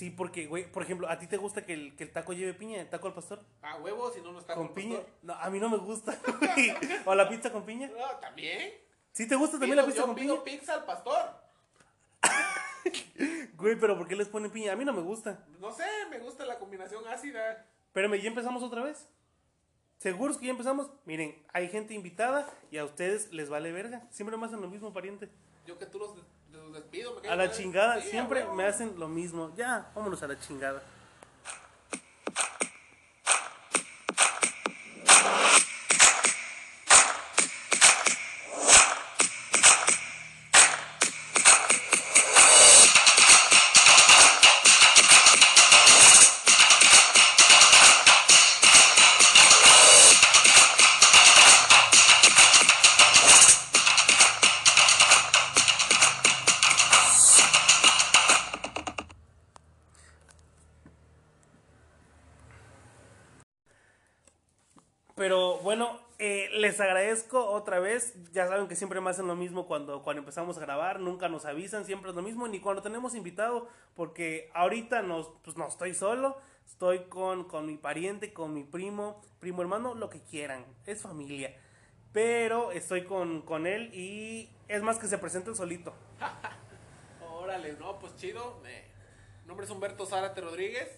Sí, porque, güey, por ejemplo, ¿a ti te gusta que el, que el taco lleve piña, el taco al pastor? A huevo, si no, no está ¿Con piña? pastor. No, a mí no me gusta, güey. ¿O la pizza con piña? No, también. ¿Sí te gusta también Pido- la pizza yo con pido piña? pizza al pastor. Güey, pero ¿por qué les ponen piña? A mí no me gusta. No sé, me gusta la combinación ácida. Pero ya empezamos otra vez. ¿Seguros que ya empezamos? Miren, hay gente invitada y a ustedes les vale verga. Siempre me hacen lo mismo, pariente. Yo que tú los despido. me cae A la chingada, Sí, siempre me hacen lo mismo. Ya, vámonos a la chingada. Ya saben que siempre me hacen lo mismo cuando, cuando empezamos a grabar. Nunca nos avisan, siempre es lo mismo. Ni cuando tenemos invitado, porque ahorita nos, pues, no estoy solo. Estoy con, con mi pariente, con mi primo, primo hermano, lo que quieran. Es familia. Pero estoy con, con él y es más que se presenten solito. Órale, no, pues chido. Eh, mi nombre es Humberto Zárate Rodríguez,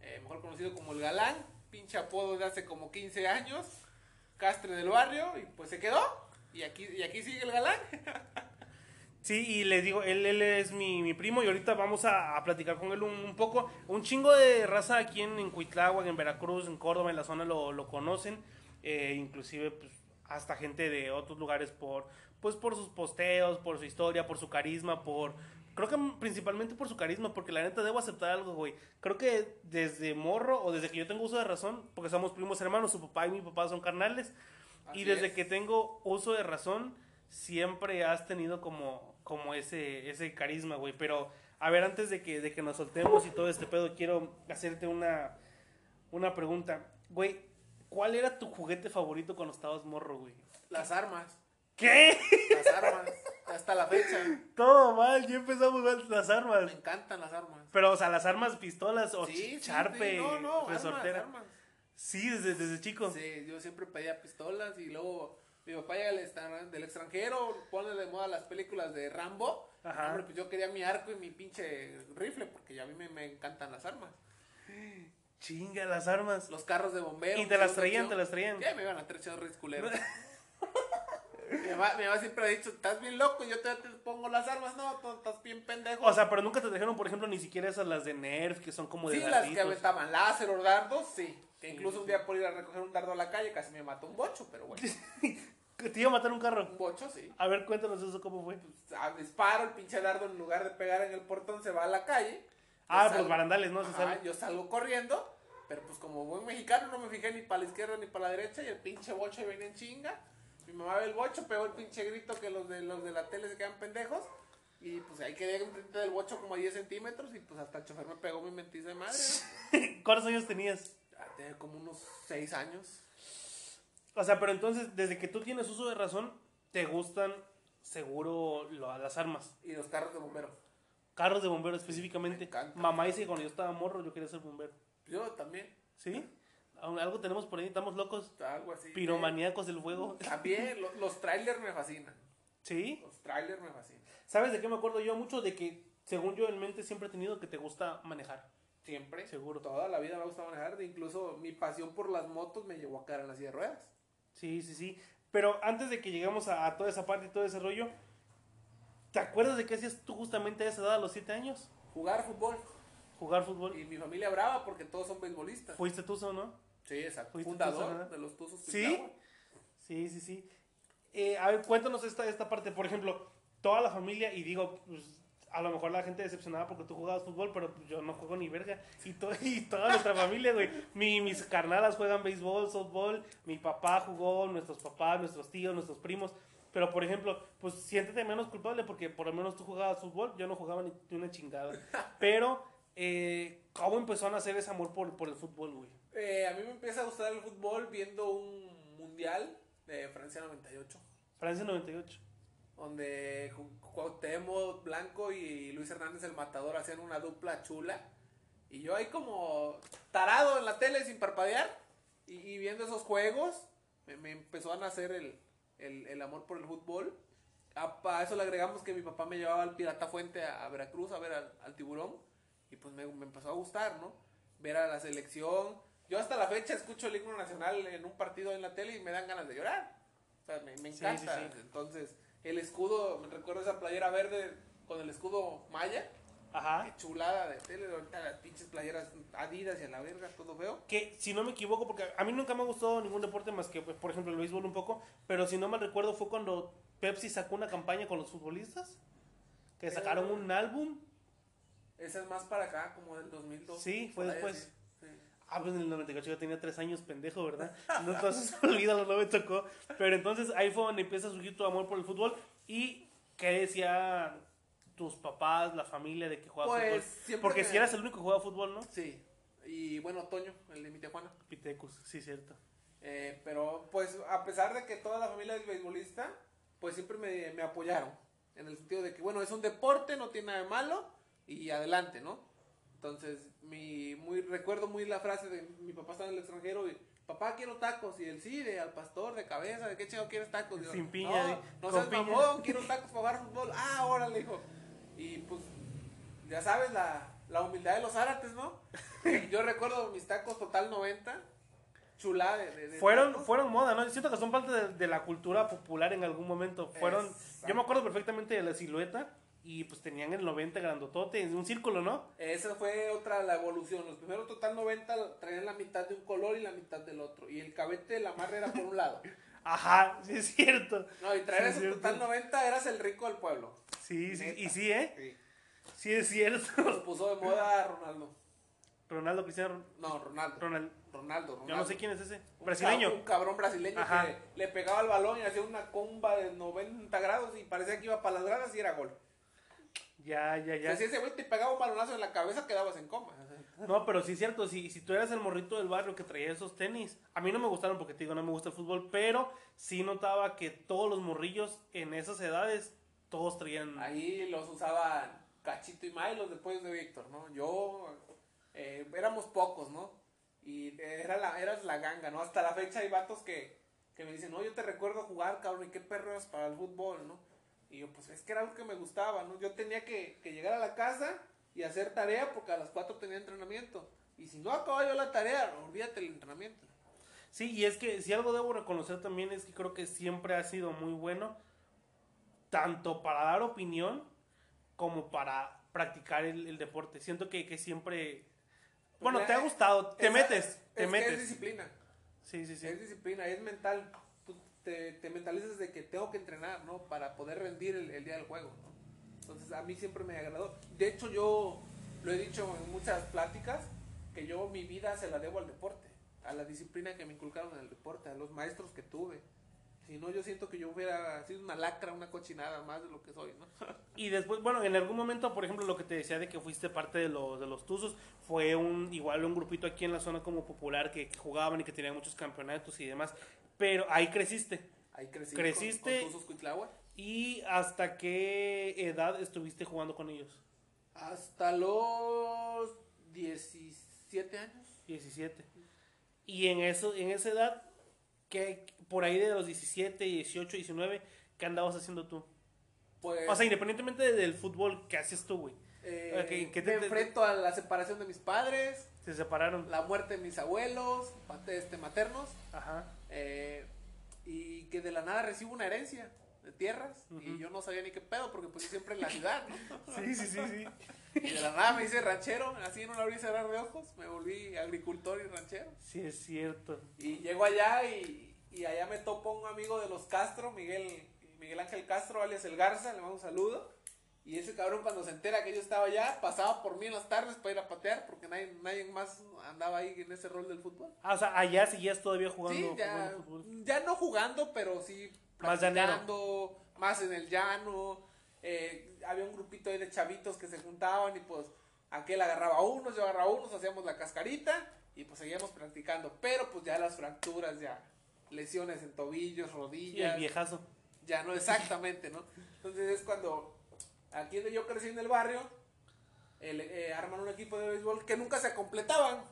eh, mejor conocido como el Galán, pinche apodo de hace como 15 años, castre del barrio, y pues se quedó. Y aquí, y aquí sigue el Galán. Sí, y les digo, él, él es mi, mi primo y ahorita vamos a, a platicar con él un, un poco. Un chingo de raza aquí en, en Cuitláhuac, en Veracruz, en Córdoba, en la zona lo, lo conocen. Eh, inclusive pues, hasta gente de otros lugares por, pues, por sus posteos, por su historia, por su carisma, por... Creo que principalmente por su carisma, porque la neta debo aceptar algo, güey. Creo que desde morro o desde que yo tengo uso de razón, porque somos primos hermanos, su papá y mi papá son carnales, y desde es. que tengo uso de razón, siempre has tenido como, como ese, ese carisma, güey. Pero, a ver, antes de que, de que nos soltemos y todo este pedo, quiero hacerte una, una pregunta. Güey, ¿cuál era tu juguete favorito cuando estabas morro, güey? Las armas, ¿Qué? las armas, hasta la fecha. Todo mal, ya empezamos mal las Me armas. encantan las armas. Pero, o sea, las armas, pistolas o Sí, charpe, sí, no, no, armas. Sí, desde, desde chico. Sí, yo siempre pedía pistolas y luego mi papá llega del extran- del extranjero, pone de moda las películas de Rambo. Ajá. Hombre, pues yo quería mi arco y mi pinche rifle porque ya a mí me, me encantan las armas. Chinga, las armas. Los carros de bomberos. Y te las traían, te las traían. Ya me iban a traer reyes culeros. mi, mamá, mi mamá siempre ha dicho, estás bien loco, yo te, te pongo las armas. No, O sea, pero nunca te trajeron, por ejemplo, ni siquiera esas las de Nerf, que son como de sí, las que aventaban láser o dardos, sí. Que incluso un día por ir a recoger un dardo a la calle casi me mató un bocho, pero bueno. Te iba a matar un carro. Un bocho, sí. A ver, cuéntanos eso, ¿cómo fue? a- disparo, el pinche dardo en lugar de pegar en el portón se va a la calle. Ah, pues barandales, ¿no? Se Ajá, sale. yo salgo corriendo, pero pues como buen mexicano no me fijé ni para la izquierda ni para la derecha y el pinche bocho venía en chinga. Mi mamá ve el bocho, pegó el pinche grito que los de los de la tele se quedan pendejos. Y pues ahí quedé enfrente del bocho como a 10 centímetros y pues hasta el chofer me pegó mi mentiza de madre. ¿no? ¿Cuántos años tenías? Ya tenía como unos 6 años. O sea, pero entonces, desde que tú tienes uso de razón, te gustan seguro lo- las armas. Y los carros de bombero. Carros de bombero específicamente. Mamá dice que cuando yo estaba morro yo quería ser bombero. Yo también. ¿Sí? Algo tenemos por ahí, estamos locos. Algo así. Piromaníacos del fuego. También, lo- los trailers me fascinan. ¿Sí? Los trailers me fascinan. ¿Sabes de qué me acuerdo yo mucho? De que, según yo en mente, siempre he tenido que te gusta manejar. Siempre. Seguro. Toda la vida me ha gustado manejar. Incluso mi pasión por las motos me llevó a caer en la silla de ruedas. Sí, sí, sí. Pero antes de que lleguemos a, a toda esa parte y todo ese rollo, ¿te acuerdas de qué hacías tú justamente a esa edad, a los 7 años? Jugar fútbol. Jugar fútbol. Y mi familia brava porque todos son beisbolistas. ¿Fuiste tú, o no? Sí, exacto. ¿Fuiste tú, Fundador de los Tuzos ¿Sí? Sí, sí, sí. Eh, a ver, cuéntanos esta, esta parte. Por ejemplo, toda la familia, y digo, pues, a lo mejor la gente decepcionada porque tú jugabas fútbol, pero pues, yo no juego ni verga. Y, to- y toda nuestra familia, güey. Mi, mis carnalas juegan béisbol, softball. Mi papá jugó, nuestros papás, nuestros tíos, nuestros primos. Pero, por ejemplo, pues siéntete menos culpable porque por lo menos tú jugabas fútbol. Yo no jugaba ni, ni una chingada. Pero, eh, ¿cómo empezó a nacer ese amor por, por el fútbol, güey? Eh, a mí me empieza a gustar el fútbol viendo un mundial de Francia 98. Francia 98. Donde Cuauhtémoc Blanco y Luis Hernández el Matador hacían una dupla chula. Y yo ahí como tarado en la tele sin parpadear y, y viendo esos juegos, me, me empezó a nacer el, el, el amor por el fútbol. A, a eso le agregamos que mi papá me llevaba al Pirata Fuente a, a Veracruz a ver al, al tiburón. Y pues me, me empezó a gustar, ¿no? Ver a la selección. Yo hasta la fecha escucho el himno nacional en un partido en la tele y me dan ganas de llorar. O sea, me, me Sí, encanta. sí, sí. Entonces, el escudo, me recuerdo esa playera verde con el escudo maya. Ajá. Qué chulada de tele. Ahorita las pinches playeras Adidas y a la verga, todo feo. Que si no me equivoco, porque a mí nunca me ha gustado ningún deporte más que, pues, por ejemplo, el béisbol un poco, pero si no mal recuerdo fue cuando Pepsi sacó una campaña con los futbolistas, que sacaron un álbum. Esa es más para acá, como del 2002. Sí, fue después. Ah, pues en el 98 yo tenía 3 años, pendejo, ¿verdad? No, entonces, olvídalo, no me tocó. Pero entonces ahí fue donde empieza a surgir tu amor por el fútbol. ¿Y qué decía tus papás, la familia de que jugaba Pues, fútbol? Porque me- si eras el único que jugaba fútbol, ¿no? Sí. Y bueno, Toño, el de mi Tijuana. Pitecus, sí, cierto. Eh, pero pues a pesar de que toda la familia es beisbolista, pues siempre me, me apoyaron. En el sentido de que, bueno, es un deporte, no tiene nada de malo y adelante, ¿no? Entonces, mi, muy, recuerdo muy la frase de mi papá estaba en el extranjero y, papá, quiero tacos. Y él, sí, de al pastor, de cabeza, ¿de qué chingo quieres tacos? Yo, Sin piña, No, de- no con seas piña". mamón, quiero tacos para jugar fútbol. Ah, órale, hijo. Y pues, ya sabes, la, la humildad de los árates, ¿no? Yo recuerdo mis tacos total 90. Chulada de, de- de Fueron, tacos. fueron moda, ¿no? Siento que son parte de, de la cultura popular en algún momento. Fueron, Exacto. yo me acuerdo perfectamente de la silueta y pues tenían el 90 grandotote, en un círculo, ¿no? Esa fue otra la evolución. Los primeros total 90 traían la mitad de un color y la mitad del otro. Y el cabete de la marra era por un lado. Ajá, sí es cierto. No, y traer Sí, ese total 90 eras el rico del pueblo. Sí, sí, y sí, ¿eh? Sí. Sí es cierto. Los puso de moda Ronaldo. Ronaldo Cristiano No, Ronaldo. Ronald. Ronaldo, Ronaldo. Yo no sé quién es ese. Un Brasileño. Un cabrón brasileño Ajá. que le pegaba el balón y hacía una comba de 90 grados y parecía que iba para las gradas y era gol. Ya, ya, O sea, ya. si ese güey te pegaba un balonazo en la cabeza, quedabas en coma. No, pero sí es cierto, si, si tú eras el morrito del barrio que traía esos tenis, a mí no me gustaron porque te digo, no me gusta el fútbol, pero sí notaba que todos los morrillos en esas edades, todos traían... Ahí los usaban Cachito y May, los después de Víctor, ¿no? Yo, eh, éramos pocos, ¿no? Y era la, eras la ganga, ¿no? Hasta la fecha hay vatos que, que me dicen, no, yo te recuerdo jugar, cabrón, y qué perro eras para el fútbol, ¿no? Y yo, pues es que era algo que me gustaba, ¿no? Yo tenía que, que llegar a la casa y hacer tarea porque a las 4 tenía entrenamiento. Y si no acababa yo la tarea, olvídate el entrenamiento. Sí, y es que si algo debo reconocer también es que creo que siempre ha sido muy bueno, tanto para dar opinión como para practicar el, el deporte. Siento que, que siempre... Bueno, te ha gustado, te metes, es te que Es metes. disciplina. Sí, sí, sí. Es disciplina, es mental. Te, te mentalizas de que tengo que entrenar, ¿no? Para poder rendir el, el día del juego, ¿no? Entonces a mí siempre me agradó. De hecho yo lo he dicho en muchas pláticas, que yo mi vida se la debo al deporte, a la disciplina que me inculcaron en el deporte, a los maestros que tuve. Si no, yo siento que yo hubiera sido una lacra, una cochinada más de lo que soy, ¿no? Y después, bueno, en algún momento, por ejemplo, lo que te decía de que fuiste parte de los, de los Tuzos, fue un igual un grupito aquí en la zona como popular que, que jugaban y que tenían muchos campeonatos y demás. Pero ahí creciste. Ahí crecí Creciste. con, con Tuzos Cuitlahua. ¿Y hasta qué edad estuviste jugando con ellos? Hasta los 17 años. 17. Y en eso, en esa edad, ¿qué, por ahí de los 17, 18, 19, ¿qué andabas haciendo tú? Pues, O sea, independientemente del fútbol, ¿qué hacías tú, güey? Eh, Ok, ¿qué me te- enfrento a la separación de mis padres, Se separaron. la muerte de mis abuelos, este, maternos, Ajá. eh, y que de la nada recibo una herencia de tierras, y yo no sabía ni qué pedo, porque pues siempre en la ciudad, ¿no? Sí, sí, sí, sí. Y de la nada me hice ranchero, así en un abrir y cerrar de ojos, me volví agricultor y ranchero. Sí, es cierto. Y llego allá y, y allá me topo un amigo de los Castro, Miguel, Miguel Ángel Castro, alias El Garza, le mando un saludo. Y ese cabrón cuando se entera que yo estaba allá, pasaba por mí en las tardes para ir a patear, porque nadie, nadie más andaba ahí en ese rol del fútbol. Ah, o sea, allá seguías todavía jugando, Sí, ya, jugando fútbol. ya no jugando, pero sí Más practicando, más en el llano. eh, había un grupito ahí de chavitos que se juntaban y pues aquel agarraba a unos, yo agarraba a unos, hacíamos la cascarita y pues seguíamos practicando. Pero pues ya las fracturas, ya lesiones en tobillos, Y el rodillas, viejazo. ya no exactamente, ¿no? Entonces es cuando aquí donde yo crecí en el barrio, el- eh, arman un equipo de béisbol que nunca se completaban.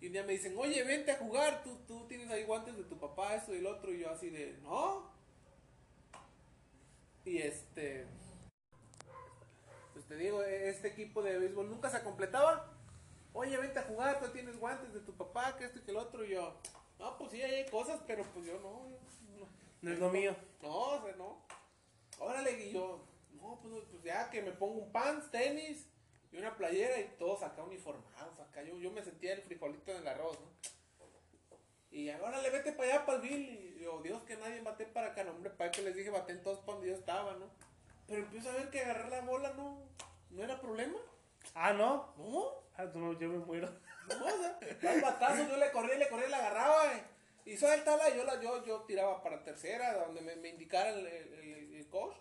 Y un día me dicen, oye, vente a jugar, tú, tú tienes ahí guantes de tu papá, esto y el otro. Y yo así de, no. Y este, pues te digo, este equipo de béisbol nunca se completaba. Oye, vente a jugar, tú tienes guantes de tu papá, que esto y que el otro. Y yo, no, pues sí, ahí hay cosas, pero pues yo no. no. No es lo mío. No, o sea, no. Órale, y yo, no, pues, no, pues ya que me pongo un pants, tenis y una playera y todos acá uniformados. Acá yo, yo me sentía el frijolito en el arroz, ¿no? Y órale, vete para allá, para el Bill. Y yo, Dios, que nadie bate para acá, no, hombre, para que les dije, baten todos para donde yo estaba, ¿no? Pero empiezo a ver que agarrar la bola no, no era problema. Ah, ¿no? No, Ah, tú no, yo me muero. no, o sea, al batazo yo le corría, le corría, la agarraba eh, y suéltala, yo, la, yo, yo tiraba para tercera, donde me, me indicara el, el, el- el coach.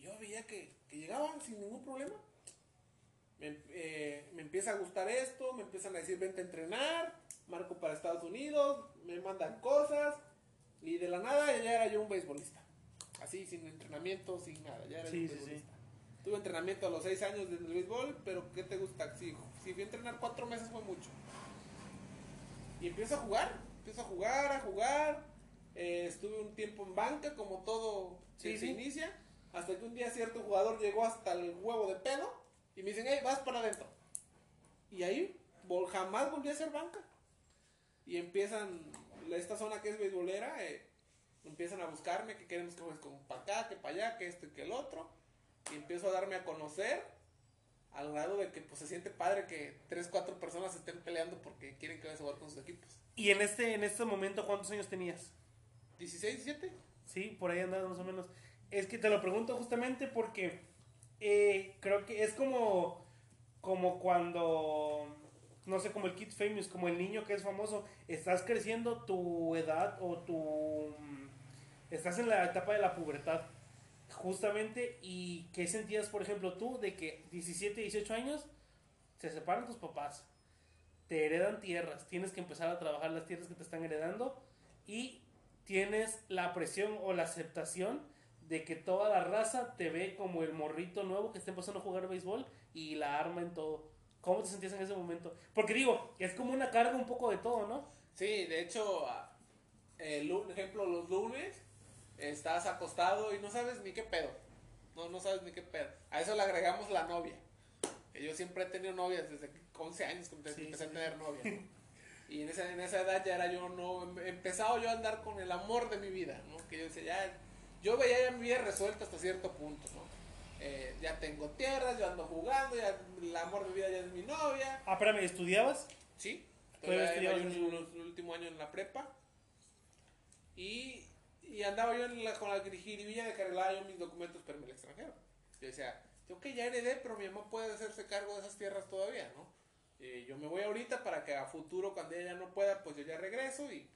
Yo veía que, que llegaban sin ningún problema. Me, eh, me empieza a gustar esto, me empiezan a decir vente a entrenar, marco para Estados Unidos, me mandan cosas, y de la nada ya era yo un beisbolista. Así, sin entrenamiento, sin nada, ya era yo un sí, sí. beisbolista. Tuve entrenamiento a los 6 años del béisbol, pero ¿qué te gusta? Si, si fui a entrenar 4 meses fue mucho. Y empiezo a jugar, empiezo a jugar, a jugar. Eh, estuve un tiempo en banca, como todo se sí. inicia. Hasta que un día cierto jugador llegó hasta el huevo de pedo y me dicen, hey, vas para adentro. Y ahí vol- jamás volví a hacer banca. Y empiezan, esta zona que es beisbolera, eh, empiezan a buscarme que queremos que juegues como para acá, que para allá, que esto y que el otro. Y empiezo a darme a conocer al grado de que pues se siente padre que tres, cuatro personas estén peleando porque quieren que vayas a jugar con sus equipos. Y en este, en este momento, ¿cuántos años tenías? 16, 17. Sí, por ahí andabas más o menos. Es que te lo pregunto justamente porque eh, creo que es como, como cuando, no sé, como el Kid Famous, como el niño que es famoso. Estás creciendo tu edad o tu... Estás en la etapa de la pubertad, justamente. ¿Y qué sentías, por ejemplo, tú de que 17, 18 años se separan tus papás? Te heredan tierras, tienes que empezar a trabajar las tierras que te están heredando y tienes la presión o la aceptación de que toda la raza te ve como el morrito nuevo que está empezando a jugar béisbol y la arma en todo. ¿Cómo te sentías en ese momento? Porque digo, es como una carga un poco de todo, ¿no? Sí, de hecho, el ejemplo, los lunes estás acostado y no sabes ni qué pedo. No, no sabes ni qué pedo. A eso le agregamos la novia. Yo siempre he tenido novias desde que 11 años que Sí, empecé sí, a tener novia. ¿no? Y en esa, en esa edad ya era yo, no, he empezado yo a andar con el amor de mi vida, ¿no? Que yo decía, ya, yo veía ya mi vida resuelta hasta cierto punto, ¿no? Eh, ya tengo tierras, yo ando jugando, ya el amor de mi vida ya es mi novia. Ah, espérame, ¿estudiabas? Sí, Todavía estudiabas en el último año en la prepa. Y, y andaba yo en la, con la jiribilla de que arreglaba yo mis documentos para al extranjero. Yo decía, yo que ya heredé, pero mi mamá puede hacerse cargo de esas tierras todavía, ¿no? Eh, yo me voy ahorita para que a futuro, cuando ella no pueda, pues yo ya regreso y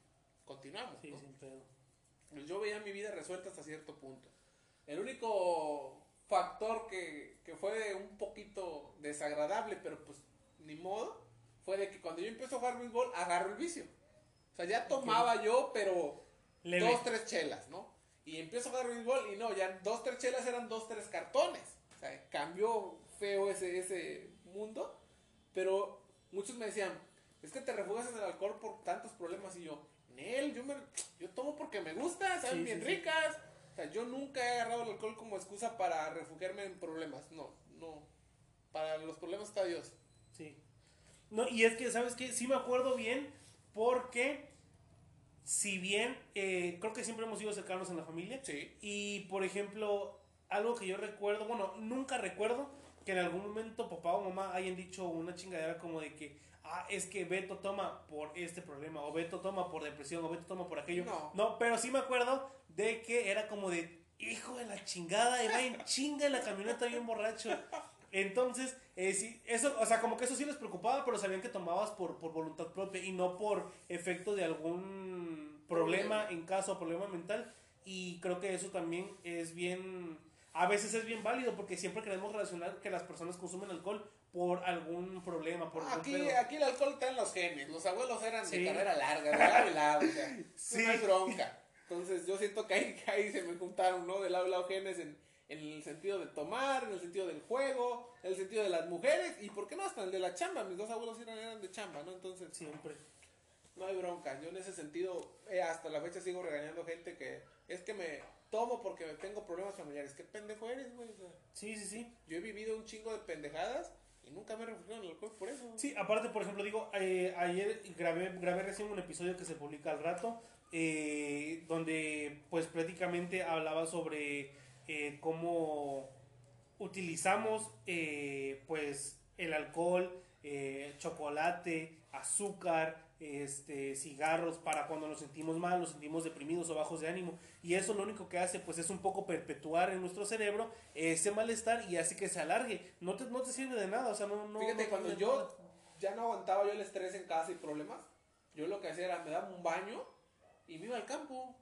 continuamos. Sí, ¿no? sin pedo. Pues yo veía mi vida resuelta hasta cierto punto. El único factor que, que fue un poquito desagradable, pero pues ni modo, fue de que cuando yo empecé a jugar béisbol, agarro el vicio. O sea, ya tomaba yo, pero Leve. dos, tres chelas, ¿no? Y empiezo a jugar béisbol y no, ya dos, tres chelas eran dos, tres cartones. O sea, cambió feo ese, ese mundo. Pero muchos me decían, es que te refugias en el alcohol por tantos problemas. Y yo, Nel, yo, me, yo tomo porque me gusta, saben Sí, bien sí, ricas. O sea, yo nunca he agarrado el alcohol como excusa para refugiarme en problemas. No, no. Para los problemas está Dios. Sí. No, y es que, ¿sabes qué? Sí me acuerdo bien porque, si bien, eh, creo que siempre hemos sido cercanos en la familia. Sí. Y, por ejemplo, algo que yo recuerdo, bueno, nunca recuerdo que en algún momento papá o mamá hayan dicho una chingadera como de que, ah, es que Beto toma por este problema, o Beto toma por depresión, o Beto toma por aquello. No. pero sí me acuerdo de que era como de, hijo de la chingada, y va en chinga en la camioneta bien borracho. Entonces, eh, sí, eso, o sea, como que eso sí les preocupaba, pero sabían que tomabas por, por voluntad propia y no por efecto de algún problema Problema. en caso, problema mental. Y creo que eso también es bien, a veces es bien válido porque siempre queremos relacionar que las personas consumen alcohol por algún problema, por algún Aquí, pedo. aquí el alcohol está en los genes. Los abuelos eran Sí. de carrera larga, de lado y lado. O sea, Sí. no hay bronca. Entonces yo siento que ahí, que ahí se me juntaron, ¿no? De lado y lado genes en, en el sentido de tomar, en el sentido del juego, en el sentido de las mujeres y por qué no hasta el de la chamba. Mis dos abuelos eran, eran de chamba, ¿no? Entonces, Siempre. no hay bronca. Yo en ese sentido, eh, hasta la fecha sigo regañando gente que es que me tomo porque tengo problemas familiares. ¿Qué pendejo eres, güey? O sea, Sí, sí, sí. yo he vivido un chingo de pendejadas y nunca me he refugiado en el alcohol por eso. Sí, aparte, por ejemplo, digo, eh, ayer grabé, grabé recién un episodio que se publica al rato, eh, donde pues prácticamente hablaba sobre eh, cómo utilizamos eh, pues el alcohol, chocolate, azúcar, este, cigarros para cuando nos sentimos mal, nos sentimos deprimidos o bajos de ánimo. Y eso lo único que hace pues es un poco perpetuar en nuestro cerebro ese malestar y hace que se alargue. No te, no te sirve de nada, o sea, no... no Fíjate, no cuando yo nada. ya no aguantaba yo el estrés en casa y problemas, yo lo que hacía era me daba un baño y me iba al campo.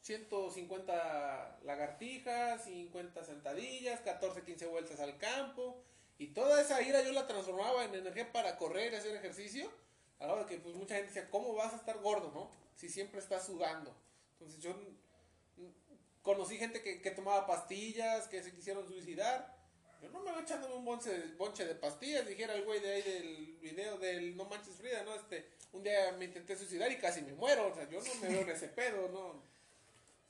150 lagartijas, 50 sentadillas, 14, 15 vueltas al campo. Y toda esa ira yo la transformaba en energía para correr hacer ejercicio. A la hora que pues mucha gente decía, ¿cómo vas a estar gordo, no? Si siempre estás sudando. Entonces yo conocí gente que, que tomaba pastillas, que se quisieron suicidar. Yo no me voy echándome un bonche, de- bonche de pastillas, dijera el güey de ahí del video del No Manches Frida, ¿no? Este, un día me intenté suicidar y casi me muero, o sea, yo no me veo en ese pedo, ¿no?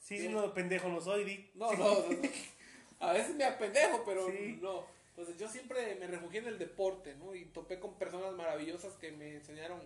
Sí, sí, no, pendejo no soy, di. No, no, no, no. a veces me apendejo, pero Sí. no. Entonces yo siempre me refugié en el deporte, ¿no? Y topé con personas maravillosas que me enseñaron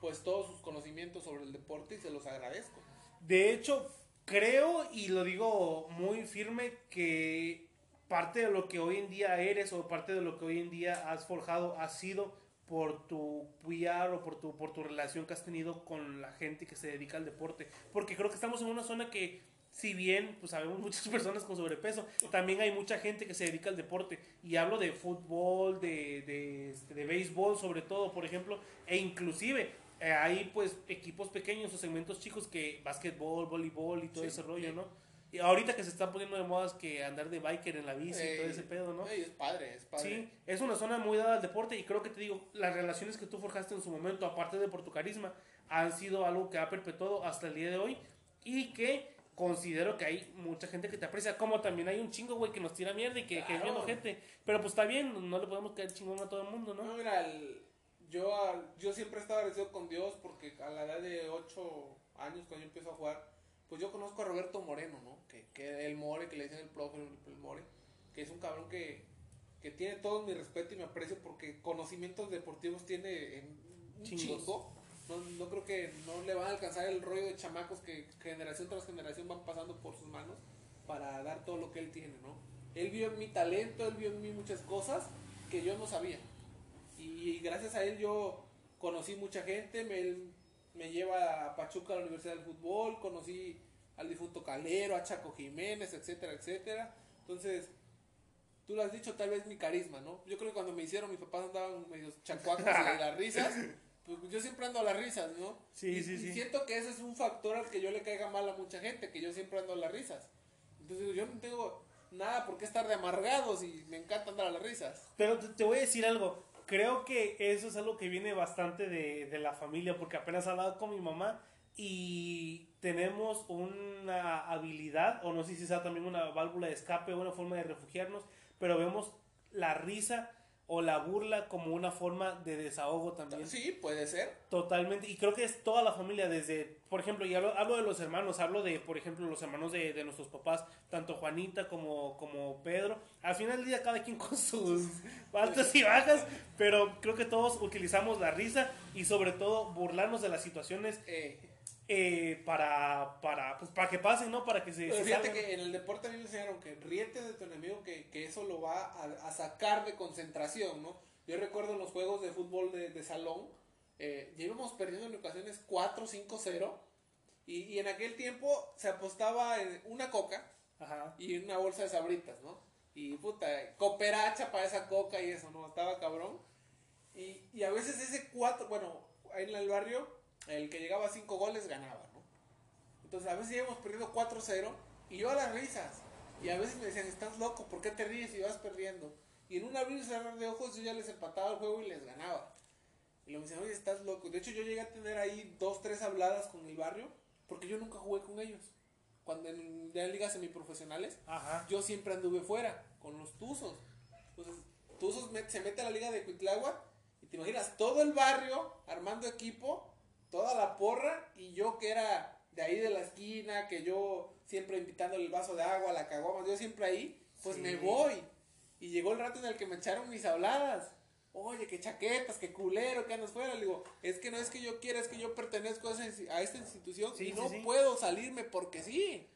pues todos sus conocimientos sobre el deporte y se los agradezco. De hecho, creo y lo digo muy firme que parte de lo que hoy en día eres o parte de lo que hoy en día has forjado ha sido por tu PR o por tu, por tu relación que has tenido con la gente que se dedica al deporte. Porque creo que estamos en una zona que, si bien pues sabemos muchas personas con sobrepeso, también hay mucha gente que se dedica al deporte. Y hablo de fútbol, de, de, este, de béisbol sobre todo, por ejemplo, e inclusive eh, hay pues equipos pequeños o segmentos chicos que básquetbol, voleibol y todo Sí, ese rollo, sí. ¿no? Y ahorita que se están poniendo de modas que andar de biker en la bici y todo ese pedo, ¿no? ey, es padre, es padre. Sí, es una zona muy dada al deporte y creo que te digo, las relaciones que tú forjaste en su momento, aparte de por tu carisma, han sido algo que ha perpetuado hasta el día de hoy y que considero que hay mucha gente que te aprecia, como también hay un chingo, güey, que nos tira mierda y que, que es viendo gente, pero pues está bien, no le podemos caer chingón a todo el mundo, ¿no? No, mira, el- yo, al- yo siempre he estado agradecido con Dios porque a la edad de 8 años cuando yo empiezo a jugar, pues yo conozco a Roberto Moreno, ¿no? Que, que el More, que le dicen el profe, el, el More, que es un cabrón que, que tiene todo mi respeto y mi aprecio porque conocimientos deportivos tiene en un Chingos. chingo. No, no creo que no le van a alcanzar el rollo de chamacos que generación tras generación van pasando por sus manos para dar todo lo que él tiene, ¿no? Él vio en mi talento, él vio en mí muchas cosas que yo no sabía. Y gracias a él yo conocí mucha gente, me, él me lleva a Pachuca a la Universidad del Fútbol, conocí al difunto Calero, a Chaco Jiménez, etcétera, etcétera. Entonces, tú lo has dicho, tal vez mi carisma, ¿no? Yo creo que cuando me hicieron, mis papás andaban medio chacuacos y las risas. Pues yo siempre ando a las risas, ¿no? Sí, y, sí, y sí. siento que ese es un factor al que yo le caiga mal a mucha gente, que yo siempre ando a las risas. Entonces yo no tengo nada por qué estar de amargados y me encanta andar a las risas. Pero te, te voy a decir algo. Creo que eso es algo que viene bastante de, de la familia, porque apenas hablaba con mi mamá y tenemos una habilidad, o no sé si sea también una válvula de escape o una forma de refugiarnos, pero vemos la risa o la burla como una forma de desahogo también. Sí, puede ser. Totalmente, y creo que es toda la familia, desde, por ejemplo, y hablo, hablo de los hermanos, hablo de, por ejemplo, los hermanos de, de nuestros papás, tanto Juanita como, como Pedro. Al final del día, cada quien con sus altas y bajas, pero creo que todos utilizamos la risa y, sobre todo, burlarnos de las situaciones Eh, eh, para, para, pues, para que pasen, ¿no? Para que se. se fíjate salgan. que en el deporte a mí me enseñaron que ríete de tu enemigo, que, que eso lo va a, a sacar de concentración, ¿no? Yo recuerdo en los juegos de fútbol de, de salón, eh, ya íbamos perdiendo en ocasiones 4, 5, 0. Y, y en aquel tiempo se apostaba en una coca Ajá. y una bolsa de sabritas, ¿no? Y puta, cooperacha para esa coca y eso, ¿no? Estaba cabrón. Y, y a veces ese cuatro, bueno, ahí en el barrio, el que llegaba a cinco goles ganaba, ¿no? Entonces a veces íbamos perdiendo 4-0 y yo a las risas. Y a veces me decían, estás loco, ¿por qué te ríes y vas perdiendo? Y en un abrir y cerrar de ojos yo ya les empataba el juego y les ganaba. Y luego me decían, oye, estás loco. De hecho yo llegué a tener ahí dos, tres habladas con el barrio porque yo nunca jugué con ellos. cuando en, en ligas semiprofesionales, Ajá. yo siempre anduve fuera con los Tuzos. Entonces, Tuzos se mete a la liga de Cuitláhuac y te imaginas todo el barrio armando equipo, toda la porra y yo que era de ahí de la esquina, que yo siempre invitándole el vaso de agua, la caguama, yo siempre ahí, pues Sí. me voy. Y llegó el rato en el que me echaron mis habladas. Oye, qué chaquetas, qué culero, que andas fuera. Le digo, es que no es que yo quiera, es que yo pertenezco a, esa- a esta institución Sí, y sí, no puedo salirme porque sí.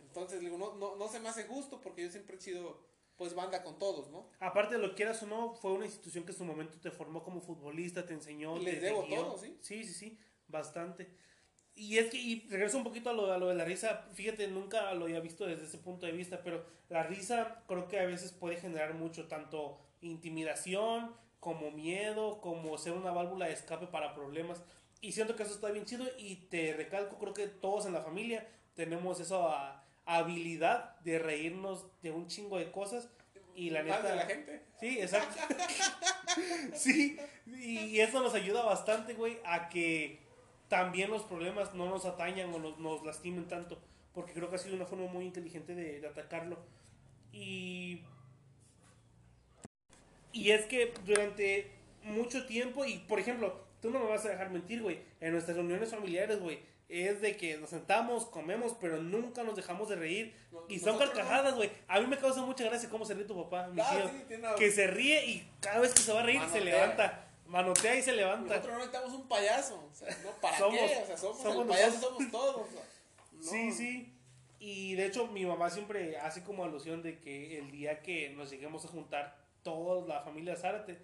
Entonces, le digo, no, no, no se me hace justo porque yo siempre he sido, pues, banda con todos, ¿no? Aparte, lo quieras o no, fue una institución que en su momento te formó como futbolista, te enseñó. Y les te- debo todo, ¿sí? Sí, sí, sí, bastante. Y es que, y regreso un poquito a lo, a lo de la risa, fíjate, nunca lo había visto desde ese punto de vista, pero la risa creo que a veces puede generar mucho, tanto intimidación, como miedo, como ser una válvula de escape para problemas. Y siento que eso está bien chido y te recalco, creo que todos en la familia tenemos esa habilidad de reírnos de un chingo de cosas. Y la neta... de la gente. Sí, exacto. sí, y eso nos ayuda bastante, güey, a que también los problemas no nos atañan o nos, nos lastimen tanto. Porque creo que ha sido una forma muy inteligente de, de atacarlo. Y. Y es que durante mucho tiempo, y por ejemplo, tú no me vas a dejar mentir, güey, en nuestras reuniones familiares, güey, es de que nos sentamos, comemos, pero nunca nos dejamos de reír. Y son carcajadas, güey. A mí me causa mucha gracia cómo se ríe tu papá, mi Ah, tío. sí, Que se ríe y cada vez que se va a reír se Manotea. levanta. Manotea y se levanta. Nosotros no necesitamos un payaso. O sea, no, ¿para Somos- qué? O sea, somos, somos el payaso, somos todos. o sea, no. Sí, sí. Y de hecho mi mamá siempre hace como alusión de que el día que nos lleguemos a juntar toda la familia Zárate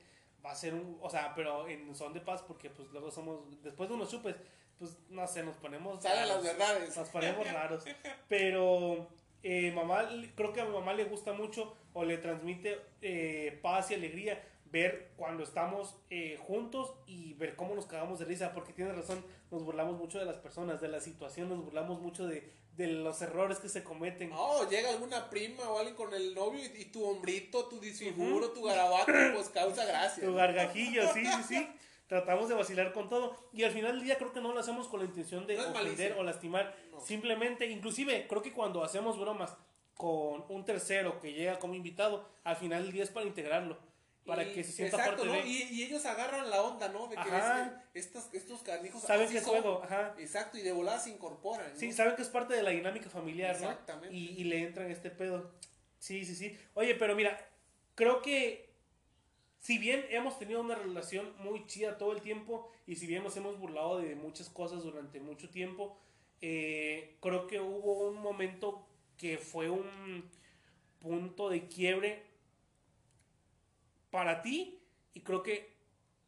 va a ser un, o sea, pero en son de paz porque pues luego somos, después de unos chupes, pues no sé, nos ponemos... Salen las verdades. Nos ponemos raros. Pero eh, mamá, creo que a mi mamá le gusta mucho o le transmite eh, paz y alegría ver cuando estamos eh, juntos y ver cómo nos cagamos de risa, porque tiene razón, nos burlamos mucho de las personas, de la situación, nos burlamos mucho de, de los errores que se cometen. No, llega alguna prima o alguien con el novio y, y tu hombrito, tu disfiguro, tu garabato, pues causa gracia. Tu gargajillo, sí, sí, sí. Tratamos de vacilar con todo y al final del día creo que no lo hacemos con la intención de No ofender o lastimar. No. Simplemente, inclusive, creo que cuando hacemos bromas con un tercero que llega como invitado, al final del día es para integrarlo, para Y- que se sienta exacto, parte ¿no? de... Y, y ellos agarran la onda, ¿no? De que Ajá. es- estos, estos canijos Saben que es juego, ajá. Exacto, y de volada se incorporan. ¿no? Sí, saben que es parte de la dinámica familiar, ¿no? Exactamente. Y, y le entran este pedo. Sí, sí, sí. Oye, pero mira, creo que si bien hemos tenido una relación muy chida todo el tiempo y si bien nos hemos burlado de muchas cosas durante mucho tiempo, eh, creo que hubo un momento que fue un punto de quiebre para ti y creo que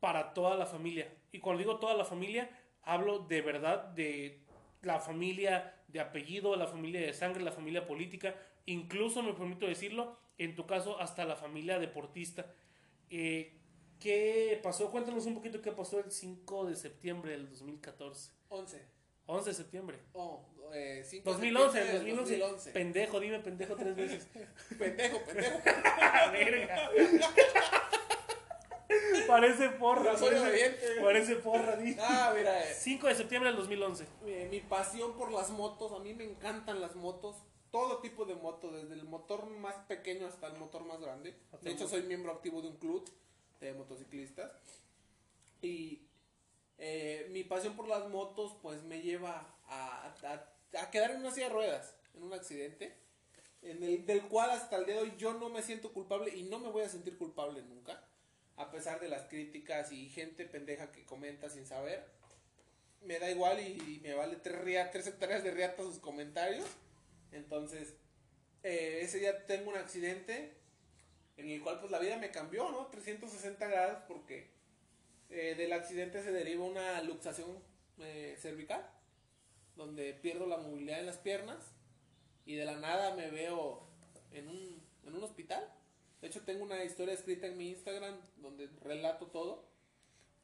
para toda la familia. Y cuando digo toda la familia, hablo de verdad de la familia de apellido, la familia de sangre, la familia política, incluso me permito decirlo, en tu caso hasta la familia deportista. Eh, ¿Qué pasó? Cuéntanos un poquito qué pasó el 5 de septiembre del 2014. 11. 11 de septiembre. Oh, eh, 5 de 2011, septiembre del 2011. 2011. Pendejo, dime pendejo tres veces. Pendejo, pendejo. Verga. Parece porra. Parece, parece porra, di. Ah, mira, eh, 5 de septiembre del 2011. mi, mi pasión por las motos, a mí me encantan las motos. Todo tipo de moto, desde el motor más pequeño hasta el motor más grande. Hasta De hecho, soy miembro activo de un club de motociclistas. Y eh, mi pasión por las motos, pues me lleva a, a- a quedar en una silla de ruedas, en un accidente, en el, del cual hasta el día de hoy yo no me siento culpable y no me voy a sentir culpable nunca, a pesar de las críticas y gente pendeja que comenta sin saber. Me da igual y, me vale tres, ria- tres hectáreas de riata sus comentarios. Entonces, eh, ese día tengo un accidente en el cual pues la vida me cambió, ¿no? 360 grados porque eh, del accidente se deriva una luxación eh, cervical, donde pierdo la movilidad en las piernas y de la nada me veo en un, en un hospital. De hecho, tengo una historia escrita en mi Instagram donde relato todo,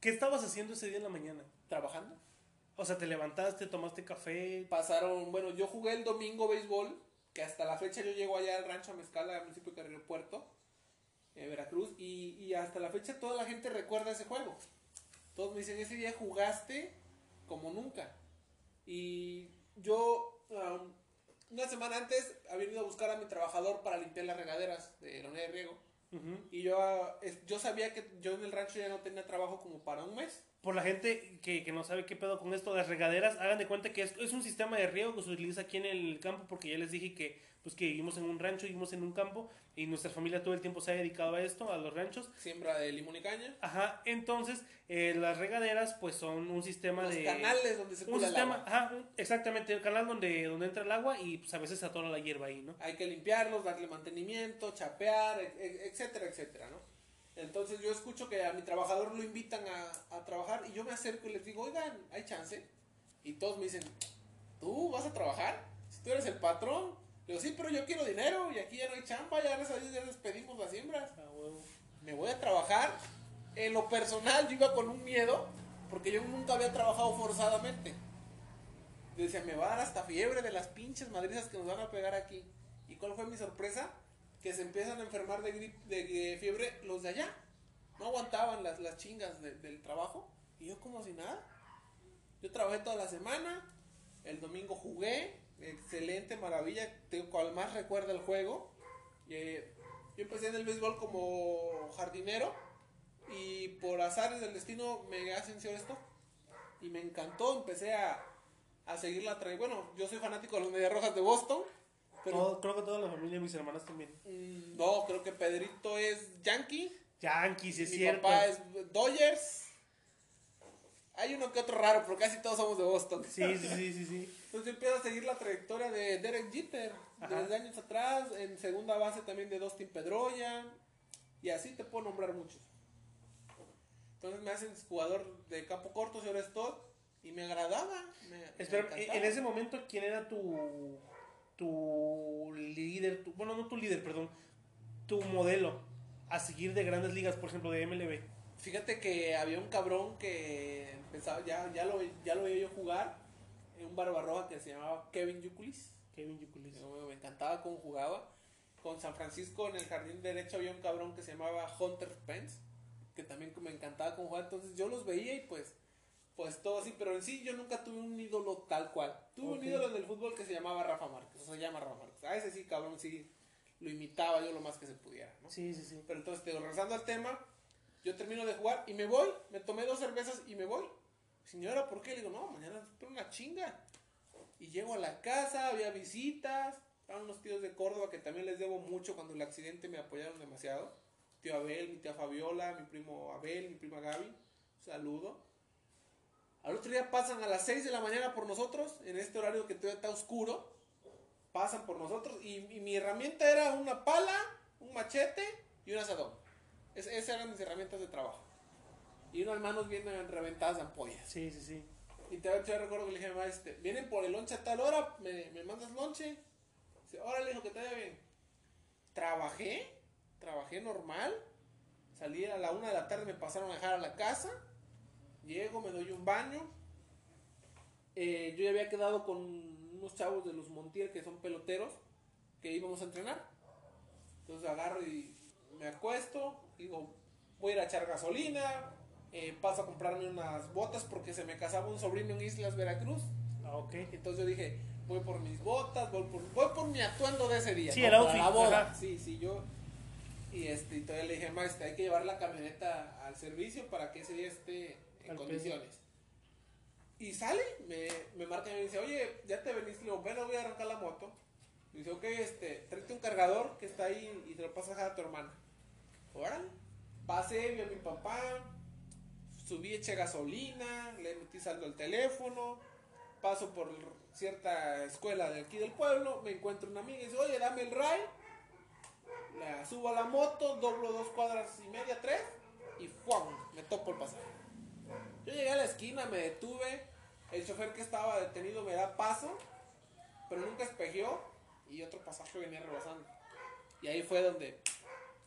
¿Qué estabas haciendo ese día en la mañana? trabajando. O sea, te levantaste, tomaste café. Pasaron, bueno, yo jugué el domingo béisbol, que hasta la fecha yo llego allá al rancho Mezcala, al municipio de Carrillo Puerto, en Veracruz, y, y hasta la fecha toda la gente recuerda ese juego. Todos me dicen, ese día jugaste como nunca. Y yo, um, una semana antes había ido a buscar a mi trabajador para limpiar las regaderas de la unidad de riego. Y yo, ah, yo sabía que yo en el rancho ya no tenía trabajo como para un mes. Por la gente que, que no sabe qué pedo con esto, las regaderas, hagan de cuenta que es, es un sistema de riego que se utiliza aquí en el campo, porque ya les dije que, pues, que vivimos en un rancho, vivimos en un campo, y nuestra familia todo el tiempo se ha dedicado a esto, a los ranchos. Siembra de limón y caña. Ajá, entonces eh, las regaderas pues son un sistema Los de... canales donde se Un el sistema, agua. ajá, un- exactamente, el canal donde, donde entra el agua y pues a veces se atora la hierba ahí, ¿no? Hay que limpiarlos, darle mantenimiento, chapear, e- e- etcétera, etcétera, ¿no? Entonces yo escucho que a mi trabajador lo invitan a, a trabajar y yo me acerco y les digo, oigan, ¿hay chance? Y todos me dicen, ¿tú vas a trabajar? Si tú eres el patrón. Le digo, sí, pero yo quiero dinero y aquí ya no hay chamba, ya gracias a Dios ya despedimos las siembras. Ah, me voy a trabajar. En lo personal, yo iba con un miedo, porque yo nunca había trabajado forzadamente. Yo decía, me va a dar hasta fiebre de las pinches madrizas que nos van a pegar aquí. ¿Y cuál fue mi sorpresa? Que se empiezan a enfermar de, grip- de, de fiebre los de allá. No aguantaban las, las chingas de- del trabajo. Y yo como si nada. Yo trabajé toda la semana. El domingo jugué. Excelente, maravilla. Tengo cual más recuerda el juego. Eh, yo empecé en el béisbol como jardinero y por azares del destino me ascensió esto y me encantó, empecé a, a seguir la tra- Bueno, yo soy fanático de los Medias Rojas de Boston, pero Todo- creo que toda la familia, mis hermanas también. mm, no, creo que Pedrito es Yankee, Yankees, es mi cierto. papá es Dodgers. Hay uno que otro raro, pero casi todos somos de Boston. Sí, sí, sí, sí, sí. Entonces yo empiezo a seguir la trayectoria de Derek Jeter, Ajá. desde años atrás, en segunda base también de Dustin Pedroya, y así te puedo nombrar muchos. Entonces me hacen jugador de campo corto, señor Stott, y me agradaba. Me, Espera, en ese momento, ¿quién era tu, tu líder? Tu, bueno, no tu líder, perdón. Tu modelo a seguir de grandes ligas, por ejemplo, de MLB. Fíjate que había un cabrón que empezaba, ya, ya, lo, ya lo veía yo jugar, en un barbarroja que se llamaba Kevin Yukulis. Kevin Yukulis. Me encantaba cómo jugaba. Con San Francisco en el jardín derecho había un cabrón que se llamaba Hunter Pence, que también me encantaba cómo jugaba. Entonces yo los veía y pues, pues todo así. Pero en sí yo nunca tuve un ídolo tal cual. Tuve un ídolo en el fútbol que se llamaba Rafa Márquez. O se llama Rafa Márquez. A ese sí, cabrón, sí lo imitaba yo lo más que se pudiera. ¿no? Sí, sí, sí. Pero entonces, te digo, regresando al tema, yo termino de jugar y me voy. Me tomé dos cervezas y me voy. Señora, ¿por qué? Le digo, no, mañana espero una chinga. Y llego a la casa, había visitas. Estaban unos tíos de Córdoba que también les debo mucho cuando el accidente me apoyaron demasiado. Tío Abel, mi tía Fabiola, mi primo Abel, mi prima Gaby. Saludo. Al otro día pasan a las 6 de la mañana por nosotros, en este horario que todavía está oscuro. Pasan por nosotros y, y mi herramienta era una pala, un machete y un asadón. Es- esas eran mis herramientas de trabajo. Y unas manos bien eh, reventadas de ampollas. Sí, sí, sí. Y te yo recuerdo que le dije a mi mamá, este, vienen por el lonche a tal hora, me, me mandas lonche. Dice, órale, hijo, que te vaya bien. Trabajé, trabajé normal. Salí a la una de la tarde, me pasaron a dejar a la casa. Llego, me doy un baño. Eh, yo ya había quedado con unos chavos de los Montiel que son peloteros, que íbamos a entrenar. Entonces agarro y me acuesto, digo, voy a ir a echar gasolina, eh, paso a comprarme unas botas porque se me casaba un sobrino en Islas Veracruz. Ah, ok. Entonces yo dije, voy por mis botas, voy por, voy por mi atuendo de ese día. Sí, ¿no? el outfit, la boda. Sí, sí, yo. Y este, y todavía le dije, maestra, hay que llevar la camioneta al servicio para que ese día esté en Al condiciones. Y sale, me, me marca y me dice, oye, ya te veniste, le digo, bueno, voy a arrancar la moto. Me dice, ok, este, tráete un cargador que está ahí y te lo pasas a tu hermana. Órale. Pasé, vi a mi papá, subí, eché gasolina, le metí saldo al teléfono, paso por cierta escuela de aquí del pueblo, me encuentro una amiga y dice, oye, dame el ride. La subo a la moto, doblo dos cuadras y media, tres, y ¡fuam! me topo el pasaje. Yo llegué a la esquina, me detuve, el chofer que estaba detenido me da paso, pero nunca espejeó, y otro pasaje venía rebasando. Y ahí fue donde